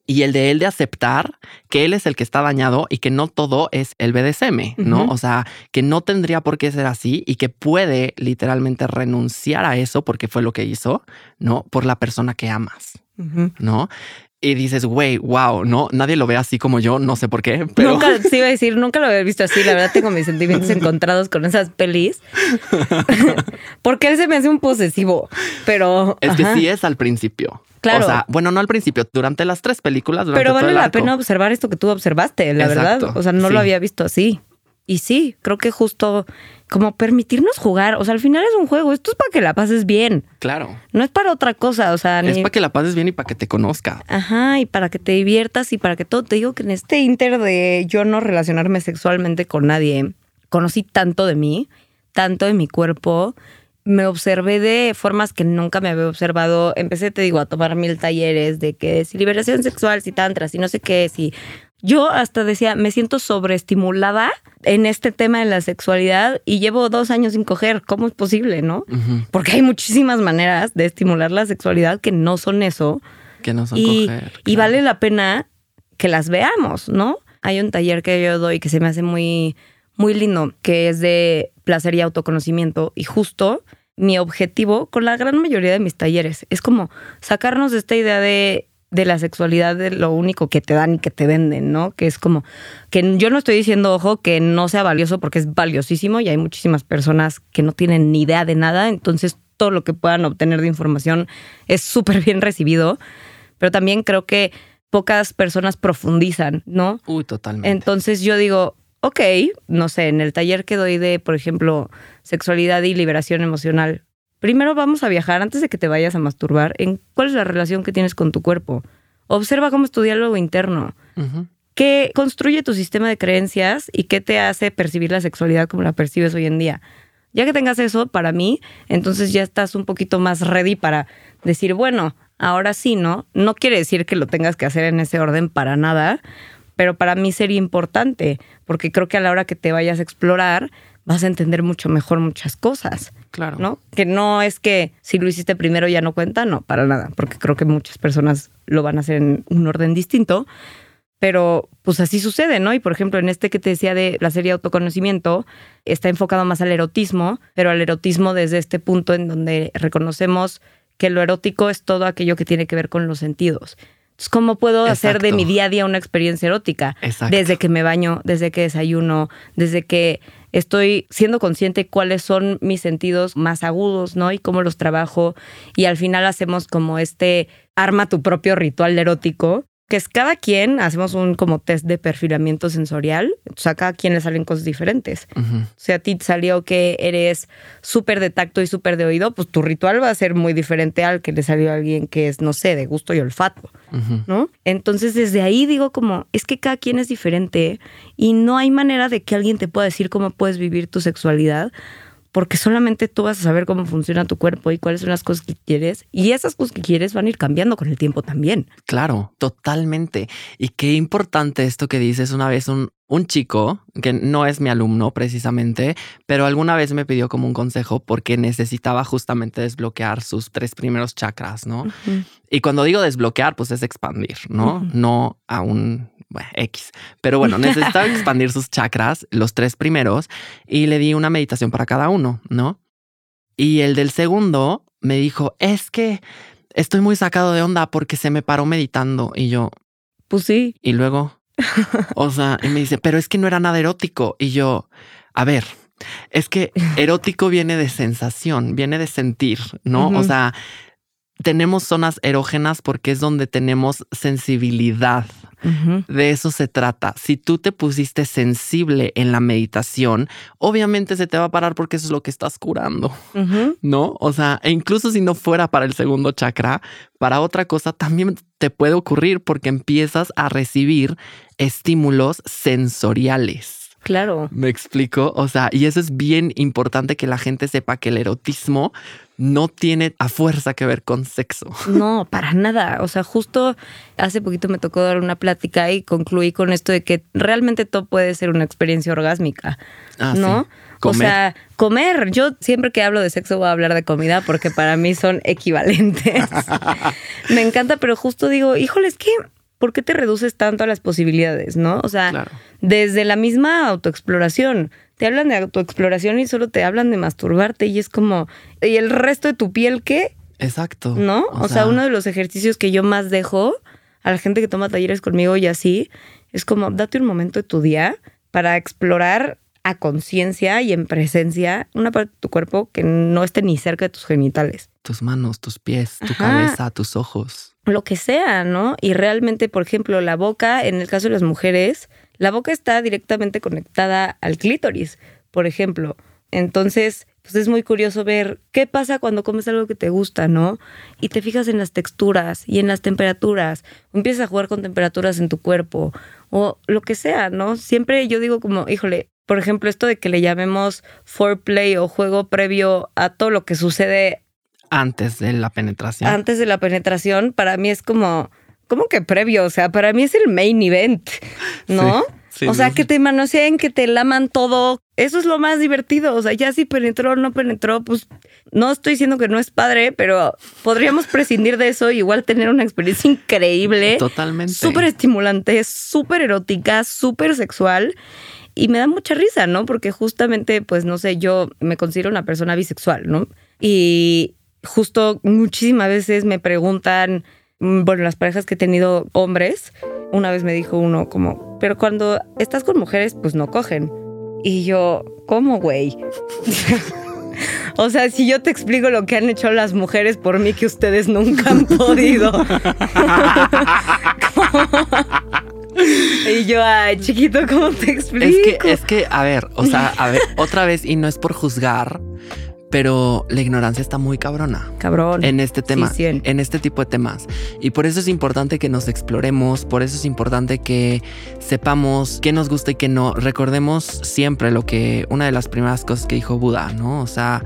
A: Y el de él de aceptar que él es el que está dañado y que no todo es el BDSM, ¿no? O sea, que no tendría por qué ser así y que puede literalmente renunciar a eso porque fue lo que hizo, ¿no? Por la persona que amas, ¿no? y dices, güey, wow, no, nadie lo ve así como yo, no sé por qué, [laughs] pero...
B: Nunca, sí iba a decir, nunca lo había visto así, la verdad tengo mis sentimientos [laughs] encontrados con esas pelis, [laughs] porque él se me hace un posesivo, pero...
A: Es que sí es al principio. Claro. O sea, bueno, no al principio, durante las tres películas.
B: Pero vale la pena observar esto que tú observaste, la verdad. O sea, no lo había visto así. Y sí, creo que justo como permitirnos jugar, o sea, al final es un juego, esto es para que la pases bien.
A: Claro.
B: No es para otra cosa, o sea,
A: es para que la pases bien y para que te conozca.
B: Ajá, y para que te diviertas y para que todo, te digo que en este inter de yo no relacionarme sexualmente con nadie, conocí tanto de mí, tanto de mi cuerpo, me observé de formas que nunca me había observado. Empecé, te digo, a tomar mil talleres de que si liberación sexual, si tantras, y no sé qué, si yo hasta decía, me siento sobreestimulada en este tema de la sexualidad y llevo dos años sin coger. ¿Cómo es posible, no? Porque hay muchísimas maneras de estimular la sexualidad que no son eso.
A: Que no son
B: y,
A: coger.
B: Y vale la pena que las veamos, ¿no? Hay un taller que yo doy que se me hace muy, muy lindo, que es de placer y autoconocimiento. Y justo mi objetivo con la gran mayoría de mis talleres es como sacarnos de esta idea de de la sexualidad de lo único que te dan y que te venden, ¿no? Que es como que yo no estoy diciendo, ojo, que no sea valioso porque es valiosísimo y hay muchísimas personas que no tienen ni idea de nada, entonces todo lo que puedan obtener de información es súper bien recibido, pero también creo que pocas personas profundizan, ¿no?
A: Uy, totalmente.
B: Entonces yo digo, ok, no sé, en el taller que doy de, por ejemplo, sexualidad y liberación emocional, Primero vamos a viajar antes de que te vayas a masturbar en cuál es la relación que tienes con tu cuerpo. Observa cómo es tu diálogo interno. ¿Qué construye tu sistema de creencias y qué te hace percibir la sexualidad como la percibes hoy en día? Ya que tengas eso, para mí, entonces ya estás un poquito más ready para decir, bueno, ahora sí, ¿no? No quiere decir que lo tengas que hacer en ese orden para nada, pero para mí sería importante, porque creo que a la hora que te vayas a explorar, vas a entender mucho mejor muchas cosas.
A: Claro.
B: ¿No? Que no es que si lo hiciste primero ya no cuenta, no, para nada, porque creo que muchas personas lo van a hacer en un orden distinto. Pero pues así sucede, ¿no? Y por ejemplo, en este que te decía de la serie Autoconocimiento, está enfocado más al erotismo, pero al erotismo desde este punto en donde reconocemos que lo erótico es todo aquello que tiene que ver con los sentidos. Entonces, ¿cómo puedo hacer de mi día a día una experiencia erótica? Desde que me baño, desde que desayuno, desde que estoy siendo consciente cuáles son mis sentidos más agudos, ¿no? Y cómo los trabajo. Y al final hacemos como este arma tu propio ritual erótico que es cada quien, hacemos un como test de perfilamiento sensorial, o sea, a cada quien le salen cosas diferentes. O sea, a ti te salió que eres súper de tacto y súper de oído, pues tu ritual va a ser muy diferente al que le salió a alguien que es, no sé, de gusto y olfato, ¿no? Entonces, desde ahí digo como, es que cada quien es diferente y no hay manera de que alguien te pueda decir cómo puedes vivir tu sexualidad porque solamente tú vas a saber cómo funciona tu cuerpo y cuáles son las cosas que quieres. Y esas cosas que quieres van a ir cambiando con el tiempo también.
A: Claro, totalmente. Y qué importante esto que dices una vez un, un chico, que no es mi alumno precisamente, pero alguna vez me pidió como un consejo porque necesitaba justamente desbloquear sus tres primeros chakras, ¿no? Y cuando digo desbloquear, pues es expandir, ¿no? No a un bueno, X. Pero bueno, necesitaba [laughs] expandir sus chakras, los tres primeros, y le di una meditación para cada uno, ¿no? Y el del segundo me dijo, es que estoy muy sacado de onda porque se me paró meditando. Y yo,
B: pues sí.
A: Y luego, o sea, y me dice, pero es que no era nada erótico. Y yo, a ver, es que erótico viene de sensación, viene de sentir, ¿no? O sea, tenemos zonas erógenas porque es donde tenemos sensibilidad. De eso se trata. Si tú te pusiste sensible en la meditación, obviamente se te va a parar porque eso es lo que estás curando, ¿no? O sea, e incluso si no fuera para el segundo chakra, para otra cosa también te puede ocurrir porque empiezas a recibir estímulos sensoriales.
B: Claro.
A: Me explico. O sea, y eso es bien importante que la gente sepa que el erotismo no tiene a fuerza que ver con sexo.
B: No, para nada. O sea, justo hace poquito me tocó dar una plática y concluí con esto de que realmente todo puede ser una experiencia orgásmica. Ah, ¿No? O sea, comer. Yo siempre que hablo de sexo voy a hablar de comida porque para mí son equivalentes. [laughs] [laughs] me encanta, pero justo digo, híjole, es que ¿por qué te reduces tanto a las posibilidades, no? O sea,
A: Claro.
B: desde la misma autoexploración. Te hablan de autoexploración y solo te hablan de masturbarte y es como, ¿y el resto de tu piel qué?
A: Exacto.
B: ¿No? O, sea, uno de los ejercicios que yo más dejo a la gente que toma talleres conmigo y así, es como, date un momento de tu día para explorar a conciencia y en presencia una parte de tu cuerpo que no esté ni cerca de tus genitales.
A: tus manos, tus pies, tu
B: Ajá.
A: cabeza, tus ojos.
B: Lo que sea, ¿no? Y realmente, por ejemplo, la boca, en el caso de las mujeres, la boca está directamente conectada al clítoris, por ejemplo. Entonces, pues es muy curioso ver qué pasa cuando comes algo que te gusta, ¿no? Y te fijas en las texturas y en las temperaturas, empiezas a jugar con temperaturas en tu cuerpo, o lo que sea, ¿no? Siempre yo digo como, híjole, por ejemplo, esto de que le llamemos foreplay o juego previo a todo lo que sucede
A: Antes de la penetración.
B: antes de la penetración, para mí es como, ¿cómo que previo? O sea, para mí es el main event, ¿no?
A: Sí, sí,
B: o sea, que te manoseen, que te laman todo. Eso es lo más divertido. O sea, ya si penetró o no penetró, pues no estoy diciendo que no es padre, pero podríamos prescindir de eso y igual tener una experiencia increíble.
A: Totalmente.
B: Súper estimulante, súper erótica, súper sexual. Y me da mucha risa, ¿no? Porque justamente, pues no sé, yo me considero una persona bisexual, ¿no? Y justo muchísimas veces me preguntan, mm, bueno, las parejas que he tenido hombres, una vez me dijo uno como, pero cuando estás con mujeres, pues no cogen. Y yo, ¿cómo, güey? [laughs] O sea, si yo te explico lo que han hecho las mujeres por mí que ustedes nunca han podido. [laughs] y yo, ay, chiquito, ¿cómo te explico?
A: Es que, es que, a ver, o sea, a ver, otra vez, y no es por juzgar, pero la ignorancia está muy cabrona.
B: Cabrón.
A: En este tema,
B: Sí,
A: en este tipo de temas. Y por eso es importante que nos exploremos, por eso es importante que sepamos qué nos gusta y qué no. Recordemos siempre lo que, una de las primeras cosas que dijo Buda, ¿no? O sea,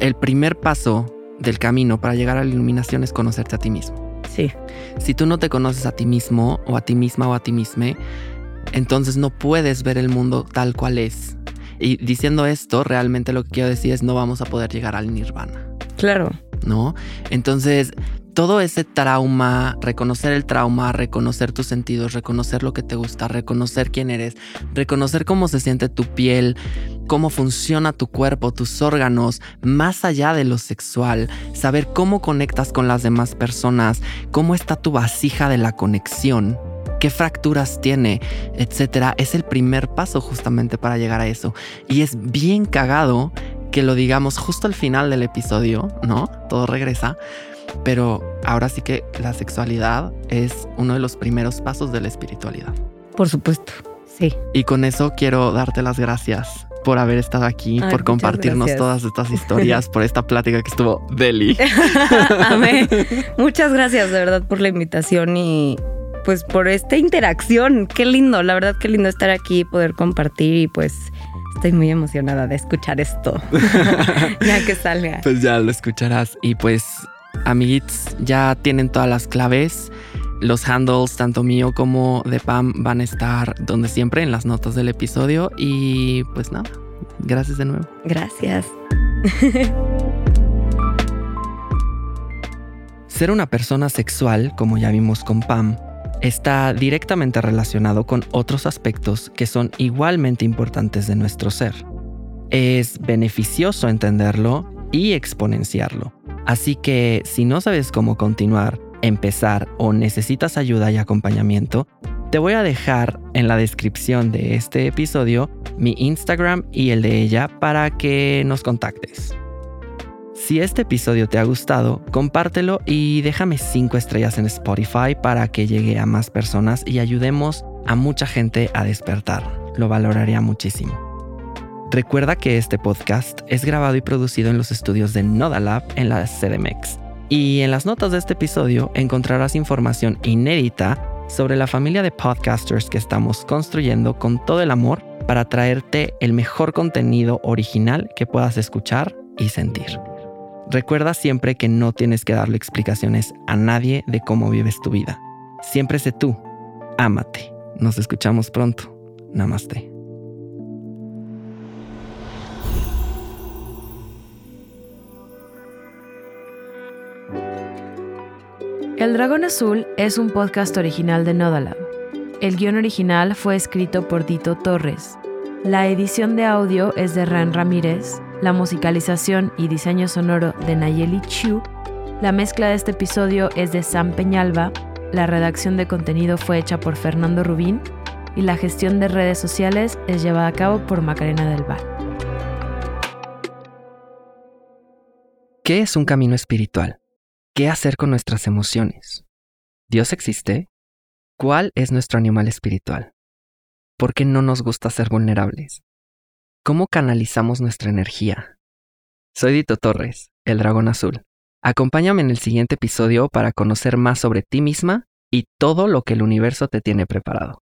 A: el primer paso del camino para llegar a la iluminación es conocerte a ti mismo.
B: Sí,
A: Si tú no te conoces a ti mismo o a ti misma o a ti misma, entonces no puedes ver el mundo tal cual es. Y diciendo esto, realmente lo que quiero decir es no vamos a poder llegar al nirvana,
B: claro.
A: ¿no? Entonces, todo ese trauma, reconocer el trauma, reconocer tus sentidos, reconocer lo que te gusta, reconocer quién eres, reconocer cómo se siente tu piel, cómo funciona tu cuerpo, tus órganos, más allá de lo sexual, saber cómo conectas con las demás personas, cómo está tu vasija de la conexión, qué fracturas tiene, etcétera, es el primer paso justamente para llegar a eso. Y es bien cagado que lo digamos justo al final del episodio, ¿no? Todo regresa. Pero ahora sí que la sexualidad es uno de los primeros pasos de la espiritualidad.
B: Por supuesto. Sí.
A: Y con eso quiero darte las gracias por haber estado aquí,
B: Ay,
A: por compartirnos todas estas historias, por esta plática que estuvo deli. [laughs]
B: Amé. Muchas gracias de verdad por la invitación y pues por esta interacción. Qué lindo, la verdad qué lindo estar aquí y poder compartir y pues estoy muy emocionada de escuchar esto. [laughs] [laughs] ya que salga.
A: Pues ya lo escucharás. Y pues, amiguitos, ya tienen todas las claves. Los handles, tanto mío como de Pam, van a estar donde siempre en las notas del episodio. Y pues nada, gracias de nuevo.
B: Gracias. [laughs]
A: Ser una persona sexual, como ya vimos con Pam, está directamente relacionado con otros aspectos que son igualmente importantes de nuestro ser. Es beneficioso entenderlo y exponenciarlo. Así que si no sabes cómo continuar, empezar o necesitas ayuda y acompañamiento, te voy a dejar en la descripción de este episodio mi Instagram y el de ella para que nos contactes. Si este episodio te ha gustado, compártelo y déjame 5 estrellas en Spotify para que llegue a más personas y ayudemos a mucha gente a despertar. Lo valoraría muchísimo. Recuerda que este podcast es grabado y producido en los estudios de Nodalab en la CDMX. Y en las notas de este episodio encontrarás información inédita sobre la familia de podcasters que estamos construyendo con todo el amor para traerte el mejor contenido original que puedas escuchar y sentir. Recuerda siempre que no tienes que darle explicaciones a nadie de cómo vives tu vida. Siempre sé tú. Ámate. Nos escuchamos pronto. Namaste.
C: El Dragón Azul es un podcast original de Nodalab. El guion original fue escrito por Dito Torres. La edición de audio es de Ran Ramírez, la musicalización y diseño sonoro de Nayeli Chu. La mezcla de este episodio es de Sam Peñalba, la redacción de contenido fue hecha por Fernando Rubín y la gestión de redes sociales es llevada a cabo por Macarena del Val.
A: ¿Qué es un camino espiritual? ¿Qué hacer con nuestras emociones? ¿Dios existe? ¿Cuál es nuestro animal espiritual? ¿Por qué no nos gusta ser vulnerables? ¿Cómo canalizamos nuestra energía? Soy Dito Torres, el dragón azul. Acompáñame en el siguiente episodio para conocer más sobre ti misma y todo lo que el universo te tiene preparado.